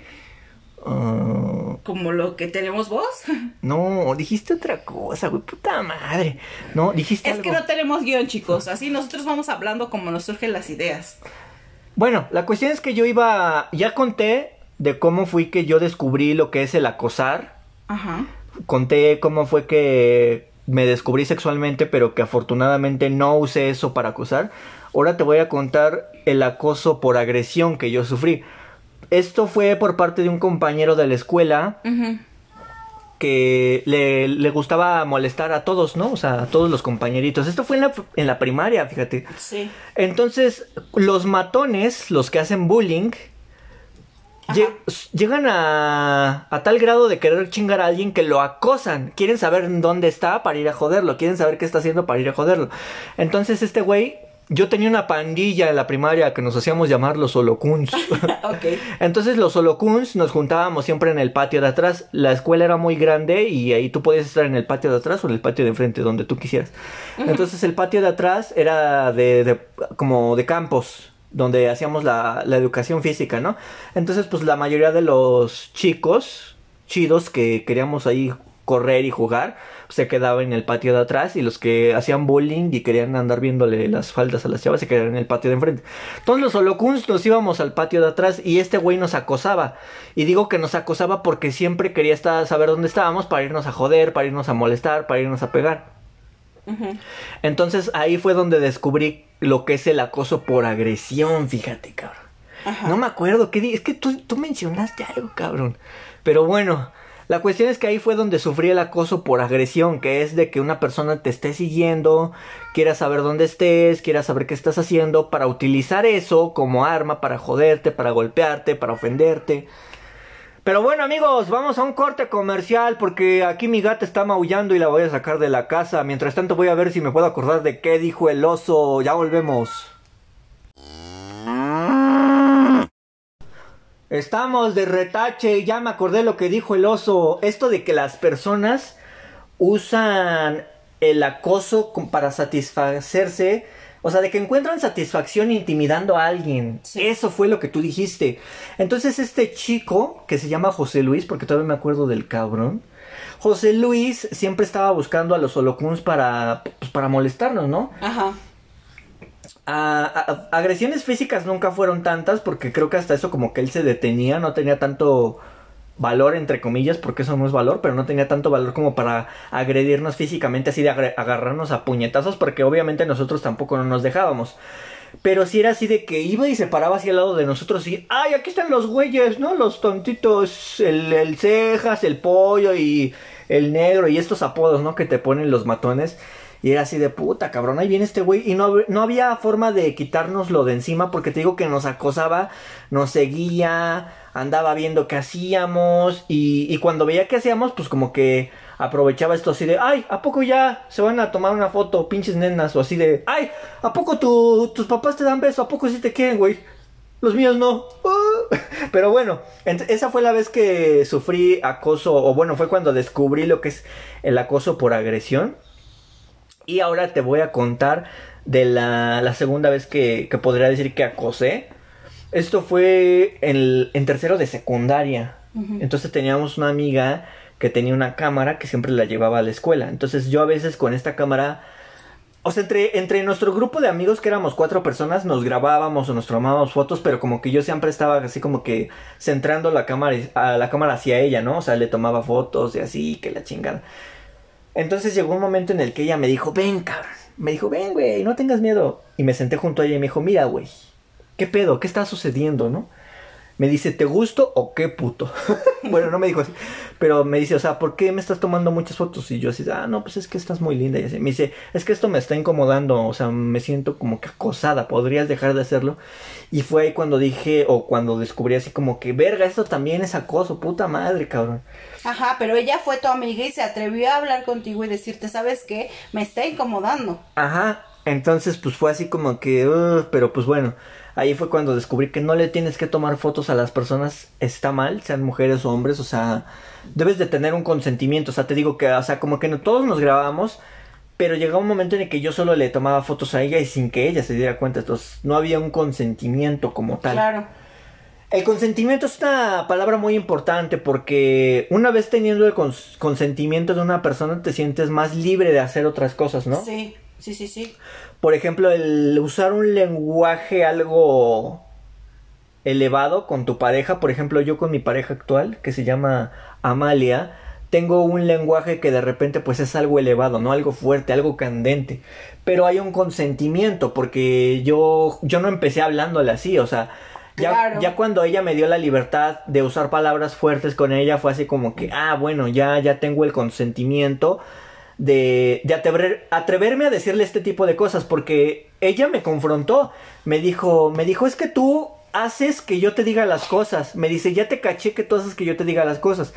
Ah, Como lo que tenemos voz. no, dijiste otra cosa, güey, puta madre. No, dijiste Es algo. que no tenemos guion, chicos. Así nosotros vamos hablando como nos surgen las ideas. Bueno, la cuestión es que yo iba. Ya conté de cómo fui que yo descubrí lo que es el acosar. Ajá. Conté cómo fue que me descubrí sexualmente, pero que afortunadamente no usé eso para acosar. Ahora te voy a contar el acoso por agresión que yo sufrí. Esto fue por parte de un compañero de la escuela que le, le gustaba molestar a todos, ¿no? O sea, a todos los compañeritos. Esto fue en la, en la primaria, fíjate. Sí. Entonces, los matones, los que hacen bullying, llegan a, a tal grado de querer chingar a alguien que lo acosan. Quieren saber dónde está para ir a joderlo. Quieren saber qué está haciendo para ir a joderlo. Entonces, este güey, yo tenía una pandilla en la primaria que nos hacíamos llamar los holocuns. Entonces los holocuns nos juntábamos siempre en el patio de atrás. La escuela era muy grande y ahí tú podías estar en el patio de atrás o en el patio de enfrente, donde tú quisieras. Entonces el patio de atrás era de, de- como de campos, donde hacíamos la, la educación física, ¿no? Entonces pues la mayoría de los chicos chidos que queríamos ahí correr y jugar, se quedaba en el patio de atrás y los que hacían bullying y querían andar viéndole las faldas a las chavas se quedaban en el patio de enfrente. Todos los holocuns nos íbamos al patio de atrás y este güey nos acosaba. Y digo que nos acosaba porque siempre quería estar, saber dónde estábamos para irnos a joder, para irnos a molestar, para irnos a pegar. Entonces ahí fue donde descubrí lo que es el acoso por agresión, fíjate, cabrón. Ajá. No me acuerdo, ¿qué di- es que tú, tú mencionaste algo, cabrón. Pero bueno, la cuestión es que ahí fue donde sufrí el acoso por agresión, que es de que una persona te esté siguiendo, quiera saber dónde estés, quiera saber qué estás haciendo, para utilizar eso como arma para joderte, para golpearte, para ofenderte. Pero bueno amigos, vamos a un corte comercial porque aquí mi gata está maullando y la voy a sacar de la casa. Mientras tanto voy a ver si me puedo acordar de qué dijo el oso. Ya volvemos. Estamos de retache y ya me acordé lo que dijo el oso. Esto de que las personas usan el acoso para satisfacerse. O sea, de que encuentran satisfacción intimidando a alguien. Sí. Eso fue lo que tú dijiste. Entonces este chico, que se llama José Luis, porque todavía me acuerdo del cabrón. José Luis siempre estaba buscando a los holocuns para, pues, para molestarnos, ¿no? Ajá. A- agresiones físicas nunca fueron tantas porque creo que hasta eso como que él se detenía, no tenía tanto valor entre comillas porque eso no es valor, pero no tenía tanto valor como para agredirnos físicamente así de agarrarnos a puñetazos porque obviamente nosotros tampoco no nos dejábamos. Pero si era así de que iba y se paraba así al lado de nosotros y, ay, aquí están los güeyes, ¿no? Los tontitos, el, el cejas, el pollo y el negro y estos apodos, ¿no? Que te ponen los matones. Y era así de puta, cabrón, ahí viene este güey. Y no, no había forma de quitárnoslo de encima porque te digo que nos acosaba, nos seguía, andaba viendo qué hacíamos. Y, cuando veía qué hacíamos, pues como que aprovechaba esto así de, ay, ¿a poco ya se van a tomar una foto, pinches nenas? O así de, ay, ¿a poco tu- tus papás te dan beso? ¿A poco sí te quieren, güey? Los míos no. Pero bueno, esa fue la vez que sufrí acoso, o bueno, fue cuando descubrí lo que es el acoso por agresión. Y ahora te voy a contar de la, la segunda vez que, que podría decir que acosé. Esto fue en, en tercero de secundaria. Entonces teníamos una amiga que tenía una cámara que siempre la llevaba a la escuela. Entonces yo a veces con esta cámara... O sea, entre, entre nuestro grupo de amigos, que éramos cuatro personas, nos grabábamos o nos tomábamos fotos, pero como que yo siempre estaba así como que centrando la cámara, a la cámara hacia ella, ¿no? O sea, le tomaba fotos y así, que la chingada. Entonces llegó un momento en el que ella me dijo, ven, cabrón. Me dijo, ven, güey, no tengas miedo. Y me senté junto a ella y me dijo, mira, güey, ¿qué pedo? ¿Qué está sucediendo, no? Me dice, ¿te gusto o qué puto? bueno, no me dijo así. Pero me dice, o sea, ¿por qué me estás tomando muchas fotos? Y yo así, ah, no, pues es que estás muy linda. Y así. Me dice, es que esto me está incomodando. O sea, me siento como que acosada. ¿Podrías dejar de hacerlo? Y fue ahí cuando dije, o cuando descubrí así como que, verga, esto también es acoso. Puta madre, cabrón. Ajá, pero ella fue tu amiga y se atrevió a hablar contigo y decirte, ¿sabes qué? Me está incomodando. Ajá, entonces pues fue así como que, "Ugh", pero pues bueno, ahí fue cuando descubrí que no le tienes que tomar fotos a las personas, está mal, sean mujeres o hombres, o sea, debes de tener un consentimiento, o sea, te digo que, o sea, como que no, todos nos grabamos, pero llegaba un momento en el que yo solo le tomaba fotos a ella y sin que ella se diera cuenta, entonces no había un consentimiento como tal. Claro. El consentimiento es una palabra muy importante porque una vez teniendo el cons- consentimiento de una persona te sientes más libre de hacer otras cosas, ¿no? Sí, sí, sí, sí. Por ejemplo, el usar un lenguaje algo elevado con tu pareja, por ejemplo, yo con mi pareja actual, que se llama Amalia, tengo un lenguaje que de repente pues es algo elevado, ¿no? Algo fuerte, algo candente. Pero hay un consentimiento porque yo yo no empecé hablándole así, o sea, ya, Claro. ya cuando ella me dio la libertad de usar palabras fuertes con ella fue así como que, ah, bueno, ya ya tengo el consentimiento de, atrever- atreverme a decirle este tipo de cosas porque ella me confrontó, me dijo, me dijo, es que tú haces que yo te diga las cosas, me dice, ya te caché que tú haces que yo te diga las cosas.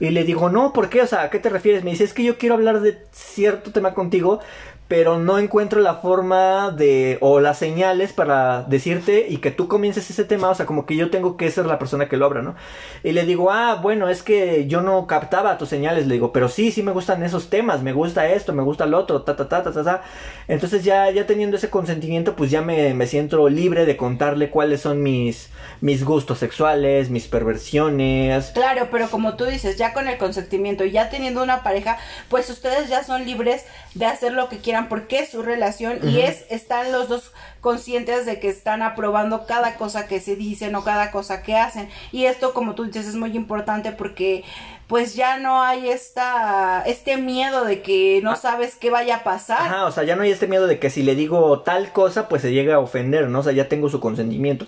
Y le digo, no, ¿por qué? O sea, ¿a qué te refieres? Me dice, es que yo quiero hablar de cierto tema contigo, pero no encuentro la forma de, o las señales para decirte y que tú comiences ese tema, o sea, como que yo tengo que ser la persona que lo abra, ¿no? Y le digo, ah, bueno, es que yo no captaba tus señales, le digo, pero sí, sí me gustan esos temas, me gusta esto, me gusta lo otro, ta, ta, ta, ta, ta, ta. Entonces ya, ya teniendo ese consentimiento, pues ya me, me siento libre de contarle cuáles son mis, mis gustos sexuales, mis perversiones. Claro, pero como tú dices, ya con el consentimiento y ya teniendo una pareja, pues ustedes ya son libres de hacer lo que quieran porque es su relación y es están los dos conscientes de que están aprobando cada cosa que se dicen o cada cosa que hacen. Y esto, como tú dices, es muy importante porque pues ya no hay esta este miedo de que no sabes qué vaya a pasar. Ajá, o sea, ya no hay este miedo de que si le digo tal cosa, pues se llegue a ofender, ¿no? O sea, ya tengo su consentimiento.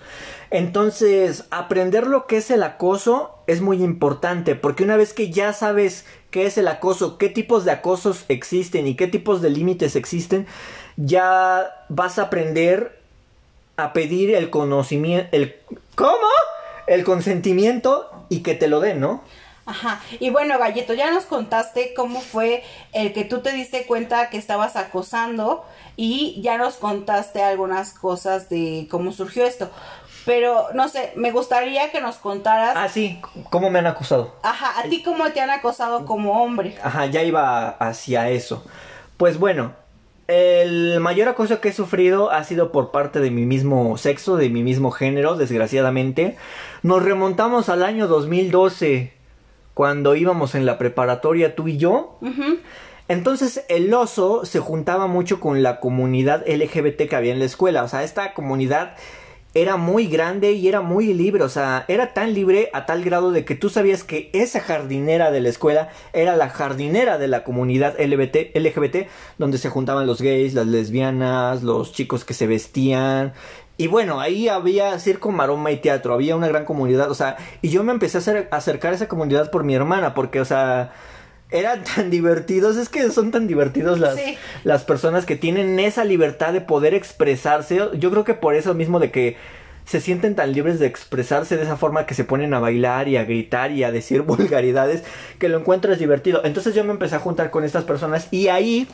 Entonces, aprender lo que es el acoso es muy importante, porque una vez que ya sabes qué es el acoso, qué tipos de acosos existen y qué tipos de límites existen, ya vas a aprender a pedir el conocimiento, el ¿cómo? El consentimiento y que te lo den, ¿no? Ajá. Y bueno, Gallito, ya nos contaste cómo fue el que tú te diste cuenta que estabas acosando y ya nos contaste algunas cosas de cómo surgió esto. Pero, no sé, me gustaría que nos contaras, Ah, sí, ¿cómo me han acusado? ajá, a ti cómo te han acosado como hombre. Ajá, ya iba hacia eso. Pues bueno, el mayor acoso que he sufrido ha sido por parte de mi mismo sexo, de mi mismo género, desgraciadamente. Nos remontamos al año 2012, cuando íbamos en la preparatoria tú y yo. Entonces el oso se juntaba mucho con la comunidad LGBT que había en la escuela. O sea, esta comunidad era muy grande y era muy libre. O sea, era tan libre a tal grado de que tú sabías que esa jardinera de la escuela era la jardinera de la comunidad LGBT, LGBT donde se juntaban los gays, las lesbianas, los chicos que se vestían. Y bueno, ahí había circo, maroma y teatro, había una gran comunidad, o sea, y yo me empecé a a acercar a esa comunidad por mi hermana, porque, o sea, eran tan divertidos, es que son tan divertidos las, Sí. las personas que tienen esa libertad de poder expresarse. Yo creo que por eso mismo de que se sienten tan libres de expresarse de esa forma que se ponen a bailar y a gritar y a decir vulgaridades, que lo encuentras divertido. Entonces yo me empecé a juntar con estas personas y ahí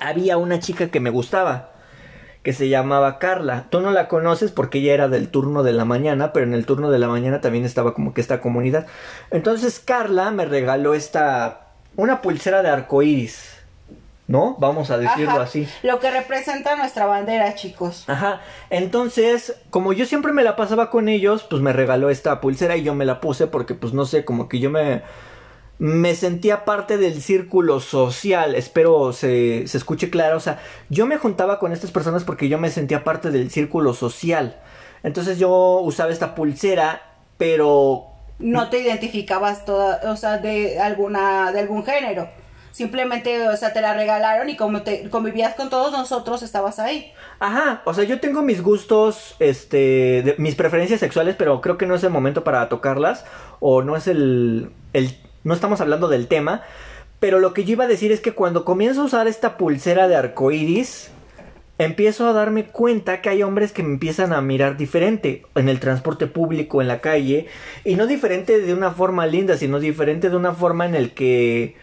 había una chica que me gustaba que se llamaba Carla. Tú no la conoces porque ella era del turno de la mañana, pero en el turno de la mañana también estaba como que esta comunidad. Entonces Carla me regaló esta una pulsera de arcoíris, ¿no? Vamos a decirlo Ajá. así. Lo que representa nuestra bandera, chicos. Ajá, entonces, como yo siempre me la pasaba con ellos, pues me regaló esta pulsera y yo me la puse porque, pues no sé, como que yo me, me sentía parte del círculo social, espero se, se escuche claro, o sea, yo me juntaba con estas personas porque yo me sentía parte del círculo social. Entonces yo usaba esta pulsera, pero No te identificabas toda, o sea, de alguna, de algún género. Simplemente, o sea, te la regalaron y como te convivías con todos nosotros, estabas ahí. Ajá, o sea, yo tengo mis gustos, este, de- mis preferencias sexuales, pero creo que no es el momento para tocarlas, o no es el, el, no estamos hablando del tema, pero lo que yo iba a decir es que cuando comienzo a usar esta pulsera de arcoíris, empiezo a darme cuenta que hay hombres que me empiezan a mirar diferente en el transporte público, en la calle, y no diferente de una forma linda, sino diferente de una forma en el que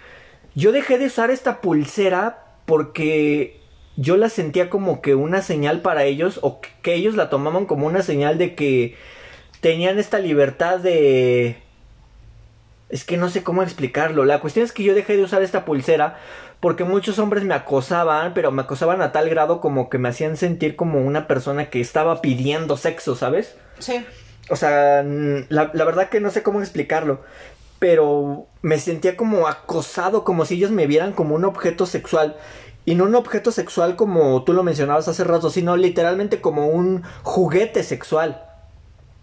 yo dejé de usar esta pulsera porque yo la sentía como que una señal para ellos o que ellos la tomaban como una señal de que tenían esta libertad de Es que no sé cómo explicarlo. La cuestión es que yo dejé de usar esta pulsera porque muchos hombres me acosaban, pero me acosaban a tal grado como que me hacían sentir como una persona que estaba pidiendo sexo, ¿sabes? Sí. O sea, la, la verdad que no sé cómo explicarlo. Pero me sentía como acosado, como si ellos me vieran como un objeto sexual. Y no un objeto sexual como tú lo mencionabas hace rato, sino literalmente como un juguete sexual.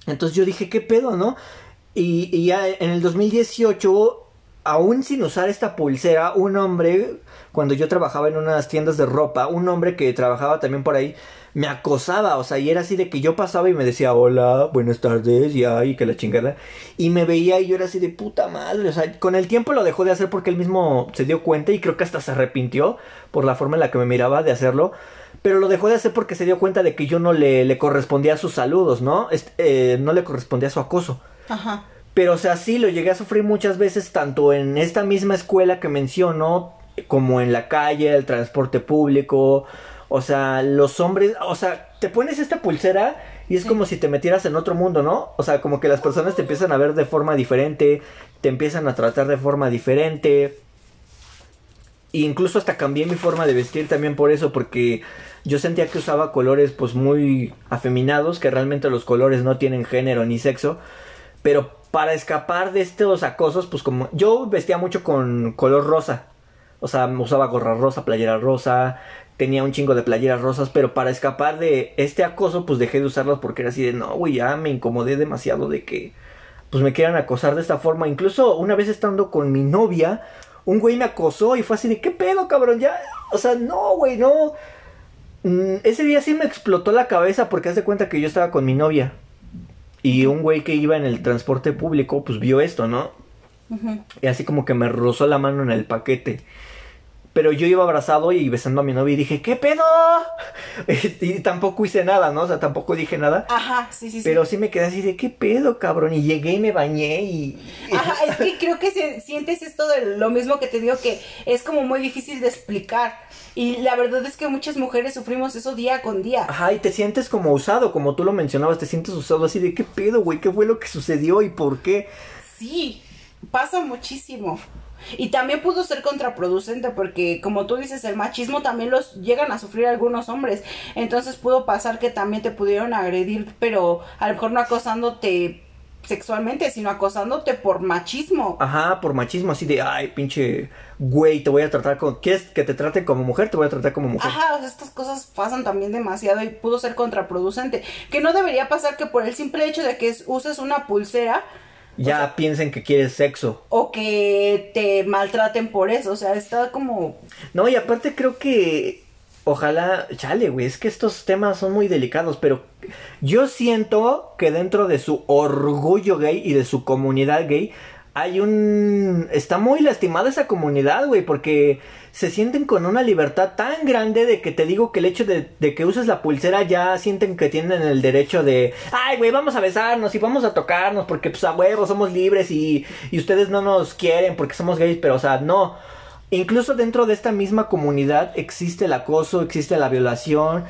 Entonces yo dije, ¿qué pedo, no? Y, y ya en el 2018, aún sin usar esta pulsera, un hombre, cuando yo trabajaba en unas tiendas de ropa, un hombre que trabajaba también por ahí, me acosaba, o sea, y era así de que yo pasaba y me decía, hola, buenas tardes, y ay, que la chingada, y me veía y yo era así de puta madre, o sea, con el tiempo lo dejó de hacer porque él mismo se dio cuenta y creo que hasta se arrepintió por la forma en la que me miraba de hacerlo, pero lo dejó de hacer porque se dio cuenta de que yo no le, le correspondía a sus saludos, ¿no? Este, eh, no le correspondía a su acoso. Ajá. Pero, o sea, sí, lo llegué a sufrir muchas veces, tanto en esta misma escuela que menciono, como en la calle, el transporte público, o sea, los hombres, o sea, te pones esta pulsera y es como si te metieras en otro mundo, ¿no? O sea, como que las personas te empiezan a ver de forma diferente, te empiezan a tratar de forma diferente. E incluso hasta cambié mi forma de vestir también por eso, porque yo sentía que usaba colores pues muy afeminados, que realmente los colores no tienen género ni sexo, pero para escapar de estos acosos, pues como yo vestía mucho con color rosa, o sea, usaba gorra rosa, playera rosa, tenía un chingo de playeras rosas, pero para escapar de este acoso, pues dejé de usarlas porque era así de, no, güey, ya me incomodé demasiado de que, pues me quieran acosar de esta forma. Incluso una vez estando con mi novia, un güey me acosó y fue así de, ¿qué pedo, cabrón? Ya, o sea, no, güey, no. Mm, ese día sí me explotó la cabeza porque hace cuenta que yo estaba con mi novia. Y un güey que iba en el transporte público, pues vio esto, ¿no? Y así como que me rozó la mano en el paquete. Pero yo iba abrazado y besando a mi novia y dije, ¿qué pedo? y tampoco hice nada, ¿no? O sea, tampoco dije nada. Ajá, sí, sí, sí. Pero sí me quedé así de, ¿qué pedo, cabrón? Y llegué y me bañé y... Ajá, es que creo que se, sientes esto de lo mismo que te digo, que es como muy difícil de explicar. Y la verdad es que muchas mujeres sufrimos eso día con día. Ajá, y te sientes como usado, como tú lo mencionabas, te sientes usado así de, ¿qué pedo, güey? ¿Qué fue lo que sucedió y por qué? Sí, pasa muchísimo. Y también pudo ser contraproducente porque, como tú dices, el machismo también los llegan a sufrir algunos hombres. Entonces pudo pasar que también te pudieron agredir, pero a lo mejor no acosándote sexualmente, sino acosándote por machismo. Ajá, por machismo, así de, ay, pinche güey, te voy a tratar como, ¿quieres que te trate como mujer? Te voy a tratar como mujer. Ajá, o sea, estas cosas pasan también demasiado y pudo ser contraproducente. Que no debería pasar que por el simple hecho de que uses una pulsera, ya piensen que quieres sexo. O que te maltraten por eso, o sea, está como... No, y aparte creo que... Ojalá, chale, güey, es que estos temas son muy delicados, pero yo siento que dentro de su orgullo gay y de su comunidad gay hay un... Está muy lastimada esa comunidad, güey, porque se sienten con una libertad tan grande de que te digo que el hecho de, que uses la pulsera ya sienten que tienen el derecho de, ay, güey, vamos a besarnos y vamos a tocarnos porque pues a huevo somos libres y, y ustedes no nos quieren porque somos gays, pero o sea, no. Incluso dentro de esta misma comunidad existe el acoso, existe la violación.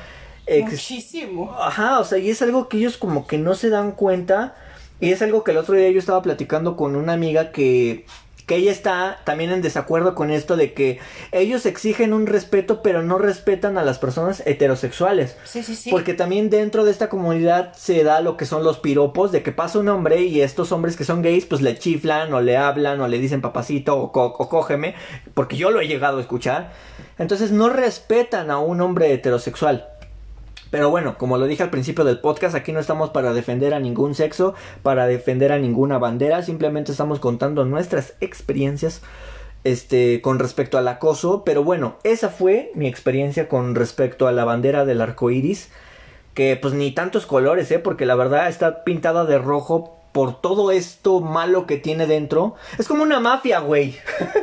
Muchísimo. Ajá, o sea, y es algo que ellos como que no se dan cuenta. Y es algo que el otro día yo estaba platicando con una amiga que que ella está también en desacuerdo con esto de que ellos exigen un respeto pero no respetan a las personas heterosexuales. Sí, sí, sí. Porque también dentro de esta comunidad se da lo que son los piropos de que pasa un hombre y estos hombres que son gays pues le chiflan o le hablan o le dicen papacito o, o cógeme porque yo lo he llegado a escuchar. Entonces no respetan a un hombre heterosexual. Pero bueno, como lo dije al principio del podcast, aquí no estamos para defender a ningún sexo, para defender a ninguna bandera, simplemente estamos contando nuestras experiencias este con respecto al acoso, pero bueno, esa fue mi experiencia con respecto a la bandera del arco iris, que pues ni tantos colores, eh, porque la verdad está pintada de rojo por todo esto malo que tiene dentro. Es como una mafia, güey.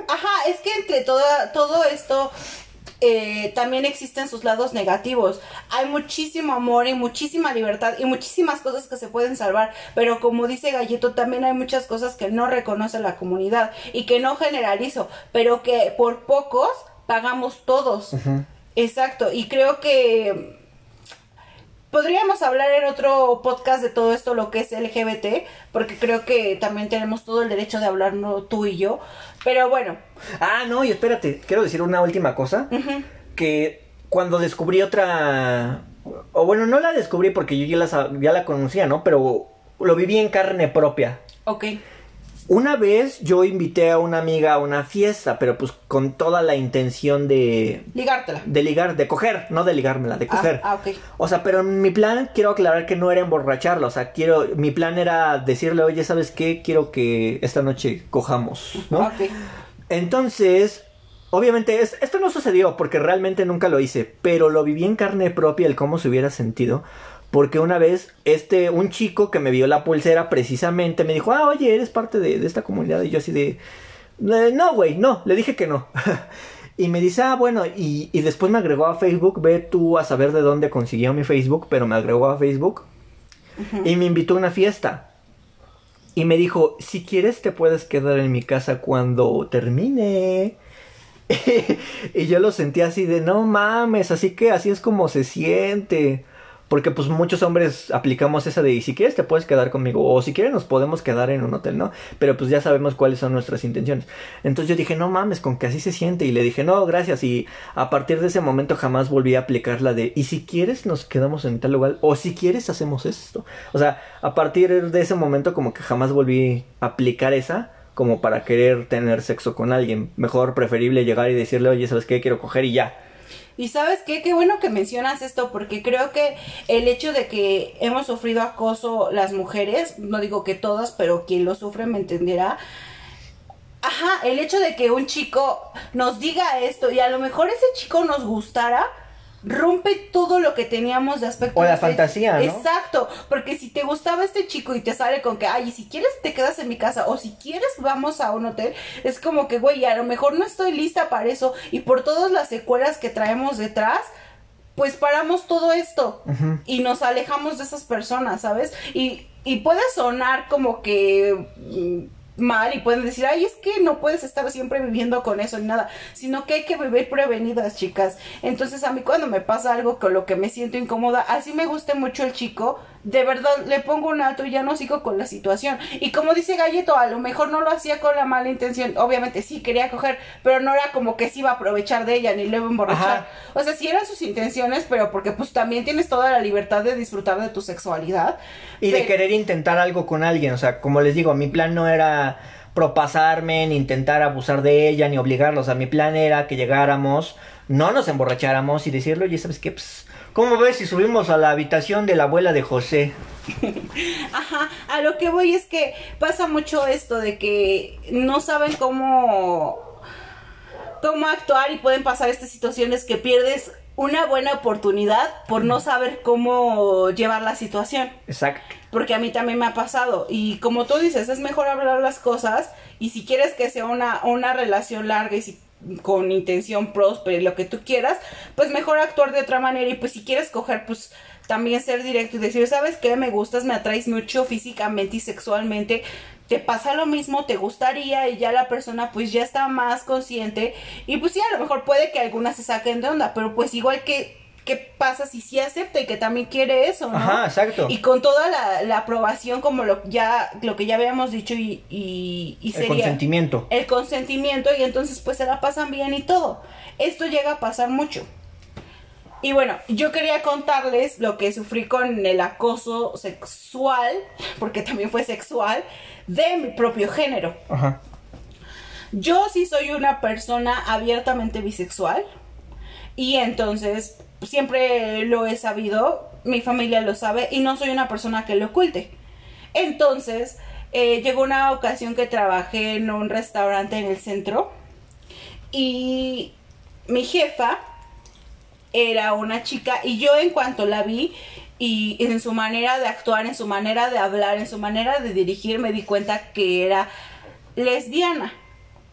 Ajá, es que entre toda, todo esto eh, también existen sus lados negativos. Hay muchísimo amor y muchísima libertad y muchísimas cosas que se pueden salvar, pero como dice Gallito, también hay muchas cosas que no reconoce la comunidad y que no generalizo, pero que por pocos pagamos todos. Exacto, y creo que podríamos hablar en otro podcast de todo esto, lo que es LGBT, porque creo que también tenemos todo el derecho de hablarlo tú y yo. Pero bueno. Ah, no, y espérate, quiero decir una última cosa. Que cuando descubrí otra... O bueno, no la descubrí porque yo ya la, ya la conocía, ¿no? Pero lo viví en carne propia. Ok. Una vez yo invité a una amiga a una fiesta, pero pues con toda la intención de... Ligártela. De ligar, de coger, no de ligármela, de Ah, coger. ah, ok. O sea, pero mi plan, quiero aclarar que no era emborracharla, o sea, quiero, mi plan era decirle, oye, ¿sabes qué? Quiero que esta noche cojamos, ¿no? Ok. Entonces, obviamente, es- esto no sucedió porque realmente nunca lo hice, pero lo viví en carne propia el cómo se hubiera sentido. Porque una vez, este, un chico que me vio la pulsera precisamente me dijo, ah, oye, eres parte de, de esta comunidad. Y yo así de, "Eh, no, güey, no, le dije que no. y me dice, ah, bueno, y, y después me agregó a Facebook, ve tú a saber de dónde consiguió mi Facebook, pero me agregó a Facebook. Y me invitó a una fiesta. Y me dijo, si quieres te puedes quedar en mi casa cuando termine. y yo lo sentí así de, no mames, así que así es como se siente. Porque pues muchos hombres aplicamos esa de, y si quieres te puedes quedar conmigo, o si quieres nos podemos quedar en un hotel, ¿no? Pero pues ya sabemos cuáles son nuestras intenciones. Entonces yo dije, no mames, con que así se siente. Y le dije, no, gracias. Y a partir de ese momento jamás volví a aplicar la de, y si quieres nos quedamos en tal lugar, o si quieres hacemos esto. O sea, a partir de ese momento como que jamás volví a aplicar esa como para querer tener sexo con alguien. Mejor preferible llegar y decirle, oye, ¿sabes qué? Quiero coger y ya. Y sabes qué, qué bueno que mencionas esto, porque creo que el hecho de que hemos sufrido acoso las mujeres, no digo que todas, pero quien lo sufre me entenderá. Ajá, el hecho de que un chico nos diga esto y a lo mejor ese chico nos gustara, rompe todo lo que teníamos de aspecto O la de fantasía, ¿no? Exacto, porque si te gustaba este chico y te sale con que, ay, y si quieres te quedas en mi casa o si quieres vamos a un hotel, es como que, güey, a lo mejor no estoy lista para eso y por todas las secuelas que traemos detrás, pues paramos todo esto y nos alejamos de esas personas, ¿sabes? Y, y puede sonar como que mm, mal y pueden decir, ay, es que no puedes estar siempre viviendo con eso ni nada, sino que hay que vivir prevenidas, chicas. Entonces a mí cuando me pasa algo con lo que me siento incómoda, así me guste mucho el chico, de verdad le pongo un alto y ya no sigo con la situación. Y como dice Galleto, a lo mejor no lo hacía con la mala intención, obviamente sí quería coger, pero no era como que se iba a aprovechar de ella ni le iba a emborrachar. Ajá. O sea, sí eran sus intenciones, pero porque pues también tienes toda la libertad de disfrutar de tu sexualidad. Y de querer intentar algo con alguien. O sea, como les digo, mi plan no era propasarme, ni intentar abusar de ella, ni obligarla. O sea, mi plan era que llegáramos, no nos emborracháramos y decirle, oye, ¿sabes qué? Pues, ¿cómo ves si subimos a la habitación de la abuela de José? Ajá, a lo que voy es que pasa mucho esto de que no saben cómo cómo actuar y pueden pasar estas situaciones que pierdes una buena oportunidad por no saber cómo llevar la situación. Exacto. Porque a mí también me ha pasado. Y como tú dices, es mejor hablar las cosas. Y si quieres que sea una, una relación larga y si con intención próspera y lo que tú quieras, pues mejor actuar de otra manera. Y pues si quieres coger, pues también ser directo y decir, ¿sabes qué? Me gustas, me atraes mucho físicamente y sexualmente. Te pasa lo mismo, te gustaría y ya la persona pues ya está más consciente. Y pues sí, a lo mejor puede que algunas se saquen de onda, pero pues igual que... ¿Qué pasa si sí acepta y que también quiere eso, no? Ajá, exacto. Y con toda la, la aprobación, como lo ya lo que ya habíamos dicho, y, y, y El sería consentimiento. el consentimiento, y entonces pues se la pasan bien y todo. Esto llega a pasar mucho. Y bueno, yo quería contarles lo que sufrí con el acoso sexual, porque también fue sexual, de mi propio género. Ajá. Yo sí soy una persona abiertamente bisexual y entonces siempre lo he sabido, mi familia lo sabe y no soy una persona que lo oculte. Entonces, eh, llegó una ocasión que trabajé en un restaurante en el centro y mi jefa era una chica y yo en cuanto la vi y en su manera de actuar, en su manera de hablar, en su manera de dirigir, me di cuenta que era lesbiana.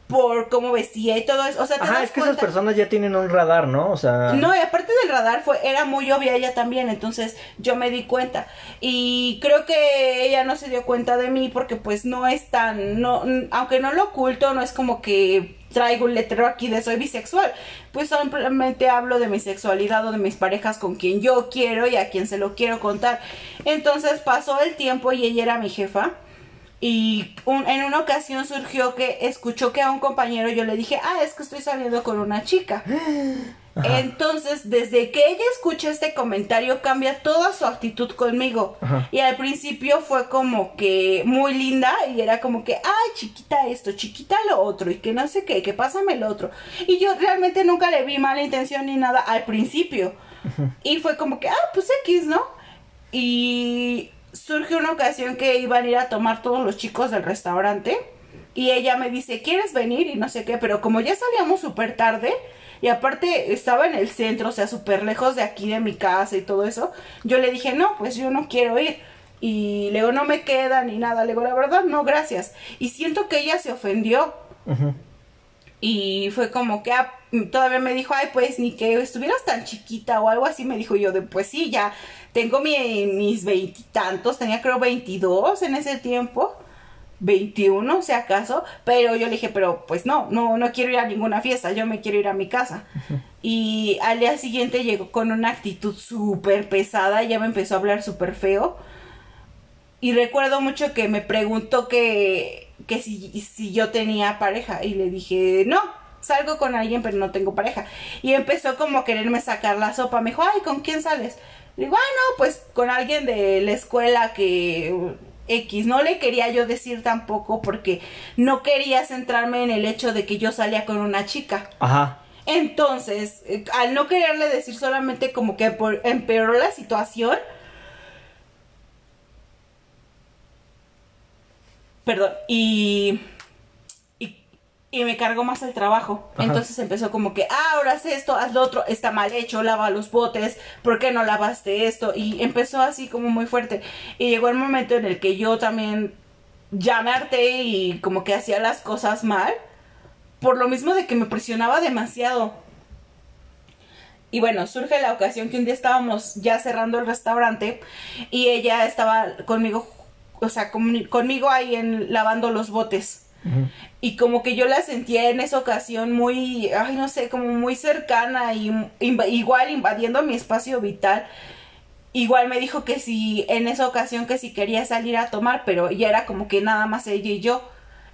Por cómo vestía y todo eso. O sea, te Ajá, das es que esas personas ya tienen un radar, ¿no? O sea. No, y aparte del radar fue, era muy obvia ella también, entonces yo me di cuenta. Y creo que ella no se dio cuenta de mí porque pues no es tan, no, aunque no lo oculto, no es como que traigo un letrero aquí de soy bisexual. Pues simplemente hablo de mi sexualidad o de mis parejas con quien yo quiero y a quien se lo quiero contar. Entonces pasó el tiempo y ella era mi jefa. Y un- en una ocasión surgió que escuchó que a un compañero yo le dije, ah, es que estoy saliendo con una chica. Ajá. Entonces, desde que ella escucha este comentario, cambia toda su actitud conmigo. Ajá. Y al principio fue como que muy linda y era como que, ay, chiquita esto, chiquita lo otro, y que no sé qué, que pásame lo otro. Y yo realmente nunca le vi mala intención ni nada al principio. Y fue como que, ah, pues X, ¿no? Y surge una ocasión que iban a ir a tomar todos los chicos del restaurante. Y ella me dice, ¿quieres venir? Y no sé qué, pero como ya salíamos súper tarde, y aparte estaba en el centro, o sea, súper lejos de aquí, de mi casa y todo eso, yo le dije, no, pues yo no quiero ir. Y luego no me queda ni nada, le digo, la verdad, no, gracias. Y siento que ella se ofendió. Y fue como que ah, todavía me dijo, ay, pues ni que estuvieras tan chiquita o algo así. Me dijo yo de, pues sí, ya tengo mi- mis veintitantos, tenía creo veintidós en ese tiempo. 21 si acaso, pero yo le dije, pero pues no, no, no quiero ir a ninguna fiesta, yo me quiero ir a mi casa. Y al día siguiente llegó con una actitud súper pesada, ya me empezó a hablar súper feo. Y recuerdo mucho que me preguntó que, que si, si yo tenía pareja. Y le dije, no, salgo con alguien, pero no tengo pareja. Y empezó como a quererme sacar la sopa. Me dijo, ay, ¿con quién sales? Le digo, ah, no, pues con alguien de la escuela que X. No le quería yo decir tampoco porque no quería centrarme en el hecho de que yo salía con una chica. Ajá. Entonces, eh, al no quererle decir solamente como que por- empeoró la situación. Perdón, y, y, me cargó más el trabajo. Ajá. Entonces empezó como que, ah, ahora haz esto, haz lo otro, está mal hecho, lava los botes, ¿por qué no lavaste esto? Y empezó así como muy fuerte. Y llegó el momento en el que yo también ya me harté y como que hacía las cosas mal por lo mismo de que me presionaba demasiado. Y bueno, surge la ocasión que un día estábamos ya cerrando el restaurante y ella estaba conmigo, o sea, comi- conmigo ahí en lavando los botes. Y como que yo la sentía en esa ocasión muy, ay, no sé, como muy cercana y inv- igual invadiendo mi espacio vital. Igual me dijo que si en esa ocasión que si quería salir a tomar, pero ya era como que nada más ella y yo.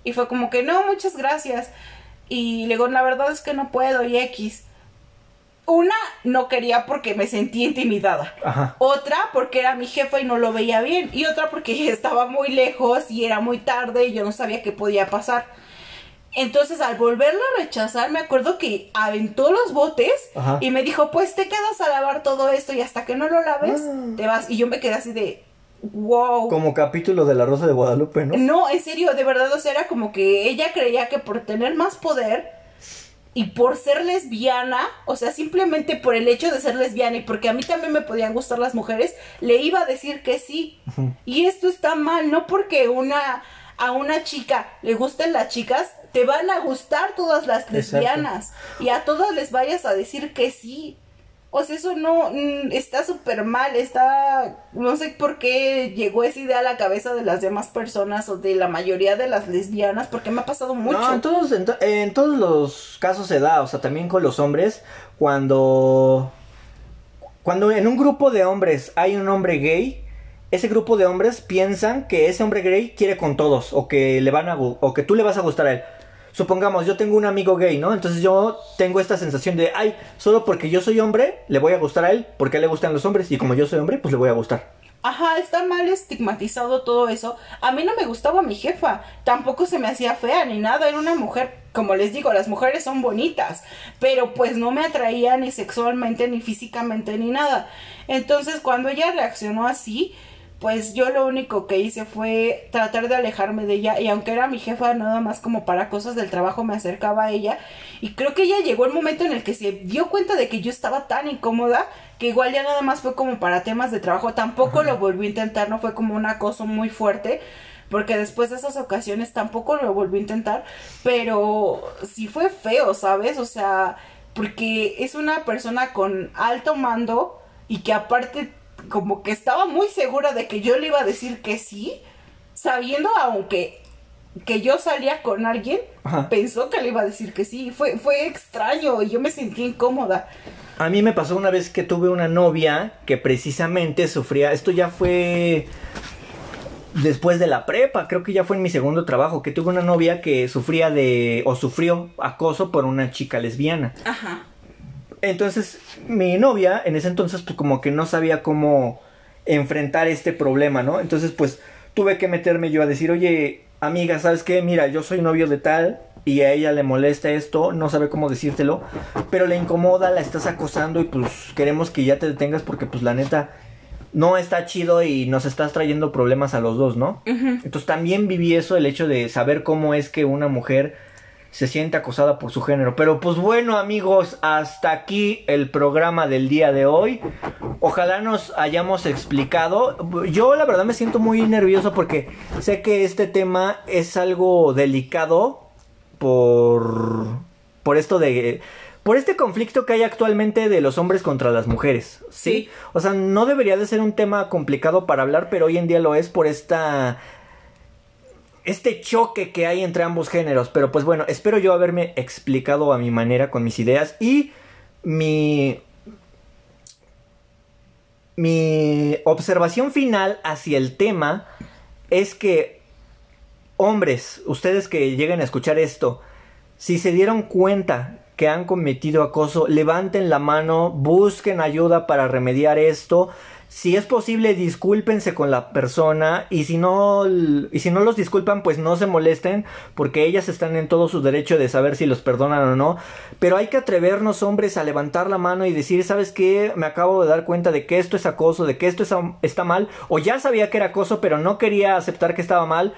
Y fue como que no, muchas gracias. Y le digo, la verdad es que no puedo y X. Una, no quería porque me sentía intimidada. Ajá. Otra porque era mi jefa y no lo veía bien. Y otra porque estaba muy lejos y era muy tarde y yo no sabía qué podía pasar. Entonces al volverla a rechazar me acuerdo que aventó los botes Ajá. y me dijo pues te quedas a lavar todo esto y hasta que no lo laves Ah. te vas. Y yo me quedé así de wow. Como capítulo de La Rosa de Guadalupe, ¿no? No, en serio, de verdad, o sea, era como que ella creía que por tener más poder y por ser lesbiana, o sea, simplemente por el hecho de ser lesbiana y porque a mí también me podían gustar las mujeres, le iba a decir que sí. Y esto está mal, no porque una a una chica le gusten las chicas, te van a gustar todas las Exacto. lesbianas y a todas les vayas a decir que sí. O sea, eso no mm, está súper mal, está no sé por qué llegó esa idea a la cabeza de las demás personas o de la mayoría de las lesbianas, porque me ha pasado mucho. No, en todos, en, to- en todos los casos se da, o sea, también con los hombres, cuando, cuando en un grupo de hombres hay un hombre gay, ese grupo de hombres piensan que ese hombre gay quiere con todos, o que le van a, o que tú le vas a gustar a él. Supongamos, yo tengo un amigo gay, ¿no? Entonces yo tengo esta sensación de, ay, solo porque yo soy hombre, le voy a gustar a él, porque le gustan los hombres, y como yo soy hombre, pues le voy a gustar. Ajá, está mal estigmatizado todo eso. A mí no me gustaba mi jefa, tampoco se me hacía fea ni nada, era una mujer, como les digo, las mujeres son bonitas, pero pues no me atraía ni sexualmente, ni físicamente, ni nada. Entonces cuando ella reaccionó así, pues yo lo único que hice fue tratar de alejarme de ella y aunque era mi jefa nada más como para cosas del trabajo me acercaba a ella y creo que ella llegó el momento en el que se dio cuenta de que yo estaba tan incómoda que igual ya nada más fue como para temas de trabajo, tampoco lo volvió a intentar, no fue como un acoso muy fuerte, porque después de esas ocasiones tampoco lo volví a intentar, pero sí fue feo, ¿sabes? O sea, porque es una persona con alto mando y que aparte como que estaba muy segura de que yo le iba a decir que sí, sabiendo aunque que yo salía con alguien, pensó que le iba a decir que sí. Fue, fue extraño y yo me sentí incómoda. A mí me pasó una vez que tuve una novia que precisamente sufría. Esto ya fue después de la prepa, creo que ya fue en mi segundo trabajo, que tuve una novia que sufría de o sufrió acoso por una chica lesbiana. Ajá. Entonces, mi novia en ese entonces pues como que no sabía cómo enfrentar este problema, ¿no? Entonces, pues tuve que meterme yo a decir, "Oye, amiga, ¿sabes qué? Mira, yo soy novio de tal y a ella le molesta esto, no sabe cómo decírtelo, pero le incomoda, la estás acosando y pues queremos que ya te detengas porque pues la neta no está chido y nos estás trayendo problemas a los dos, ¿no? Entonces también viví eso, el hecho de saber cómo es que una mujer se siente acosada por su género. Pero pues bueno amigos, hasta aquí el programa del día de hoy. Ojalá nos hayamos explicado. Yo la verdad me siento muy nervioso porque sé que este tema es algo delicado por por esto de por este conflicto que hay actualmente de los hombres contra las mujeres, ¿sí? O sea, no debería de ser un tema complicado para hablar, pero hoy en día lo es por esta este choque que hay entre ambos géneros. Pero pues bueno, espero yo haberme explicado a mi manera con mis ideas y mi mi observación final hacia el tema es que hombres, ustedes que lleguen a escuchar esto, si se dieron cuenta que han cometido acoso, levanten la mano, busquen ayuda para remediar esto. Si es posible, discúlpense con la persona y si no y si no los disculpan, pues no se molesten porque ellas están en todo su derecho de saber si los perdonan o no, pero hay que atrevernos hombres a levantar la mano y decir, ¿sabes qué? Me acabo de dar cuenta de que esto es acoso, de que esto está mal o ya sabía que era acoso, pero no quería aceptar que estaba mal.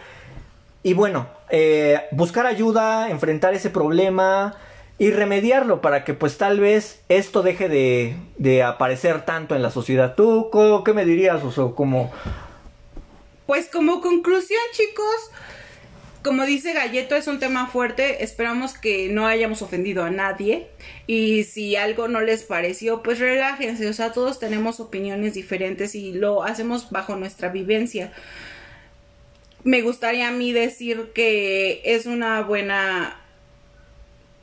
Y bueno, eh, buscar ayuda, enfrentar ese problema, y remediarlo para que pues tal vez esto deje de, de aparecer tanto en la sociedad. ¿Tú qué me dirías, o como... Pues como conclusión, chicos, como dice Galleto, es un tema fuerte. Esperamos que no hayamos ofendido a nadie. Y si algo no les pareció, pues relájense. O sea, todos tenemos opiniones diferentes y lo hacemos bajo nuestra vivencia. Me gustaría a mí decir que es una buena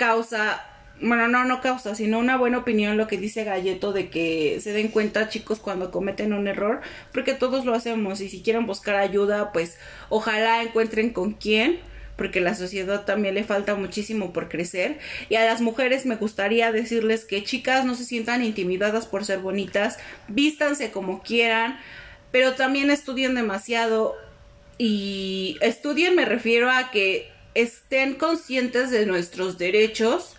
causa, bueno, no, no causa, sino una buena opinión lo que dice Galleto de que se den cuenta chicos cuando cometen un error, porque todos lo hacemos y si quieren buscar ayuda, pues ojalá encuentren con quién porque la sociedad también le falta muchísimo por crecer. Y a las mujeres me gustaría decirles que chicas no se sientan intimidadas por ser bonitas, vístanse como quieran, pero también estudien demasiado. Y estudien me refiero a que estén conscientes de nuestros derechos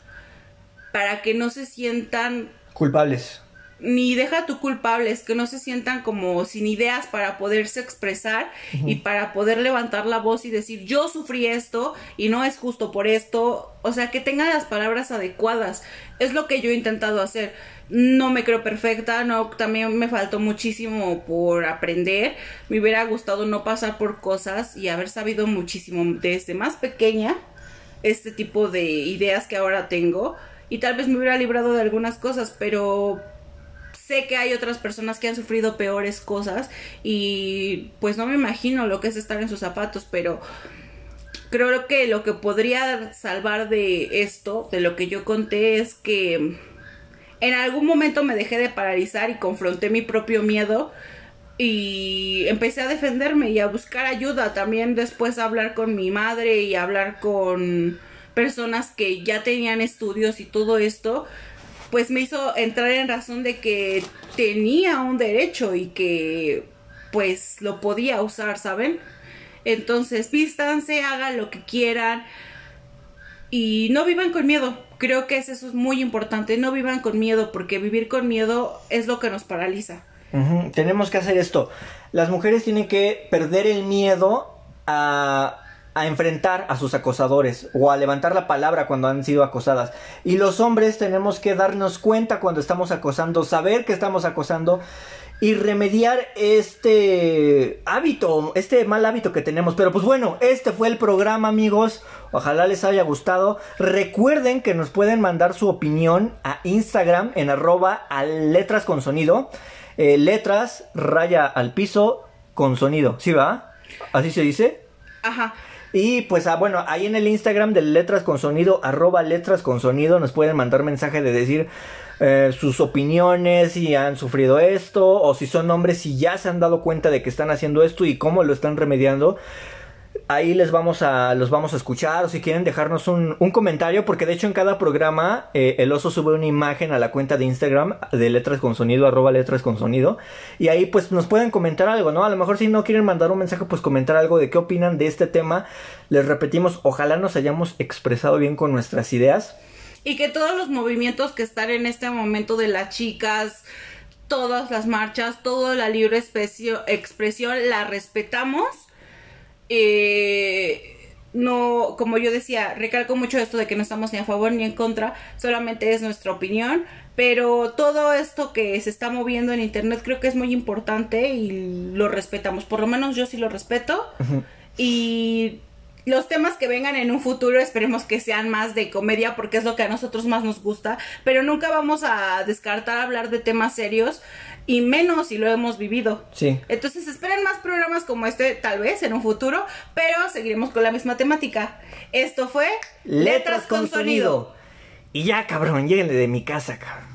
para que no se sientan culpables. Ni deja tu culpables, que no se sientan como sin ideas para poderse expresar y para poder levantar la voz y decir yo sufrí esto y no es justo por esto. O sea, que tengan las palabras adecuadas. Es lo que yo he intentado hacer no me creo perfecta, no, también me faltó muchísimo por aprender. Me hubiera gustado no pasar por cosas y haber sabido muchísimo desde más pequeña este tipo de ideas que ahora tengo. Y tal vez me hubiera librado de algunas cosas, pero sé que hay otras personas que han sufrido peores cosas y pues no me imagino lo que es estar en sus zapatos, pero creo que lo que podría salvar de esto, de lo que yo conté, es que en algún momento me dejé de paralizar y confronté mi propio miedo y empecé a defenderme y a buscar ayuda. También después a hablar con mi madre y hablar con personas que ya tenían estudios y todo esto, pues me hizo entrar en razón de que tenía un derecho y que pues lo podía usar, ¿saben? Entonces, vístanse, hagan lo que quieran y no vivan con miedo Creo que eso es muy importante. No vivan con miedo, porque vivir con miedo es lo que nos paraliza. Tenemos que hacer esto. Las mujeres tienen que perder el miedo a, a, enfrentar a sus acosadores o a levantar la palabra cuando han sido acosadas. Y los hombres tenemos que darnos cuenta cuando estamos acosando, saber que estamos acosando y remediar este hábito, este mal hábito que tenemos. Pero pues bueno, este fue el programa, amigos. Ojalá les haya gustado. Recuerden que nos pueden mandar su opinión a Instagram en arroba a letras con sonido. Eh, letras, raya al piso, con sonido. ¿Sí va? ¿Así se dice? Ajá. Y pues ah, bueno, ahí en el Instagram de Letras con Sonido, arroba Letras con Sonido, nos pueden mandar mensaje de decir eh, sus opiniones, si han sufrido esto, o si son hombres, y ya se han dado cuenta de que están haciendo esto y cómo lo están remediando. Ahí les vamos a, los vamos a escuchar o si quieren dejarnos un, un comentario, porque de hecho en cada programa eh, el oso sube una imagen a la cuenta de Instagram de letras con sonido, arroba letras con sonido, y ahí pues nos pueden comentar algo, ¿no? A lo mejor si no quieren mandar un mensaje, pues comentar algo de qué opinan de este tema. Les repetimos, ojalá nos hayamos expresado bien con nuestras ideas. Y que todos los movimientos que están en este momento de las chicas, todas las marchas, toda la libre expresión, la respetamos. Eh, no, como yo decía, recalco mucho esto de que no estamos ni a favor ni en contra, solamente es nuestra opinión, pero todo esto que se está moviendo en internet creo que es muy importante y lo respetamos, por lo menos yo sí lo respeto. Y los temas que vengan en un futuro esperemos que sean más de comedia porque es lo que a nosotros más nos gusta, pero nunca vamos a descartar hablar de temas serios y menos si lo hemos vivido. Sí. Entonces esperen más programas como este, tal vez en un futuro, pero seguiremos con la misma temática. Esto fue Letras, con, sonido. Y ya, cabrón, lléguenle de mi casa, cabrón.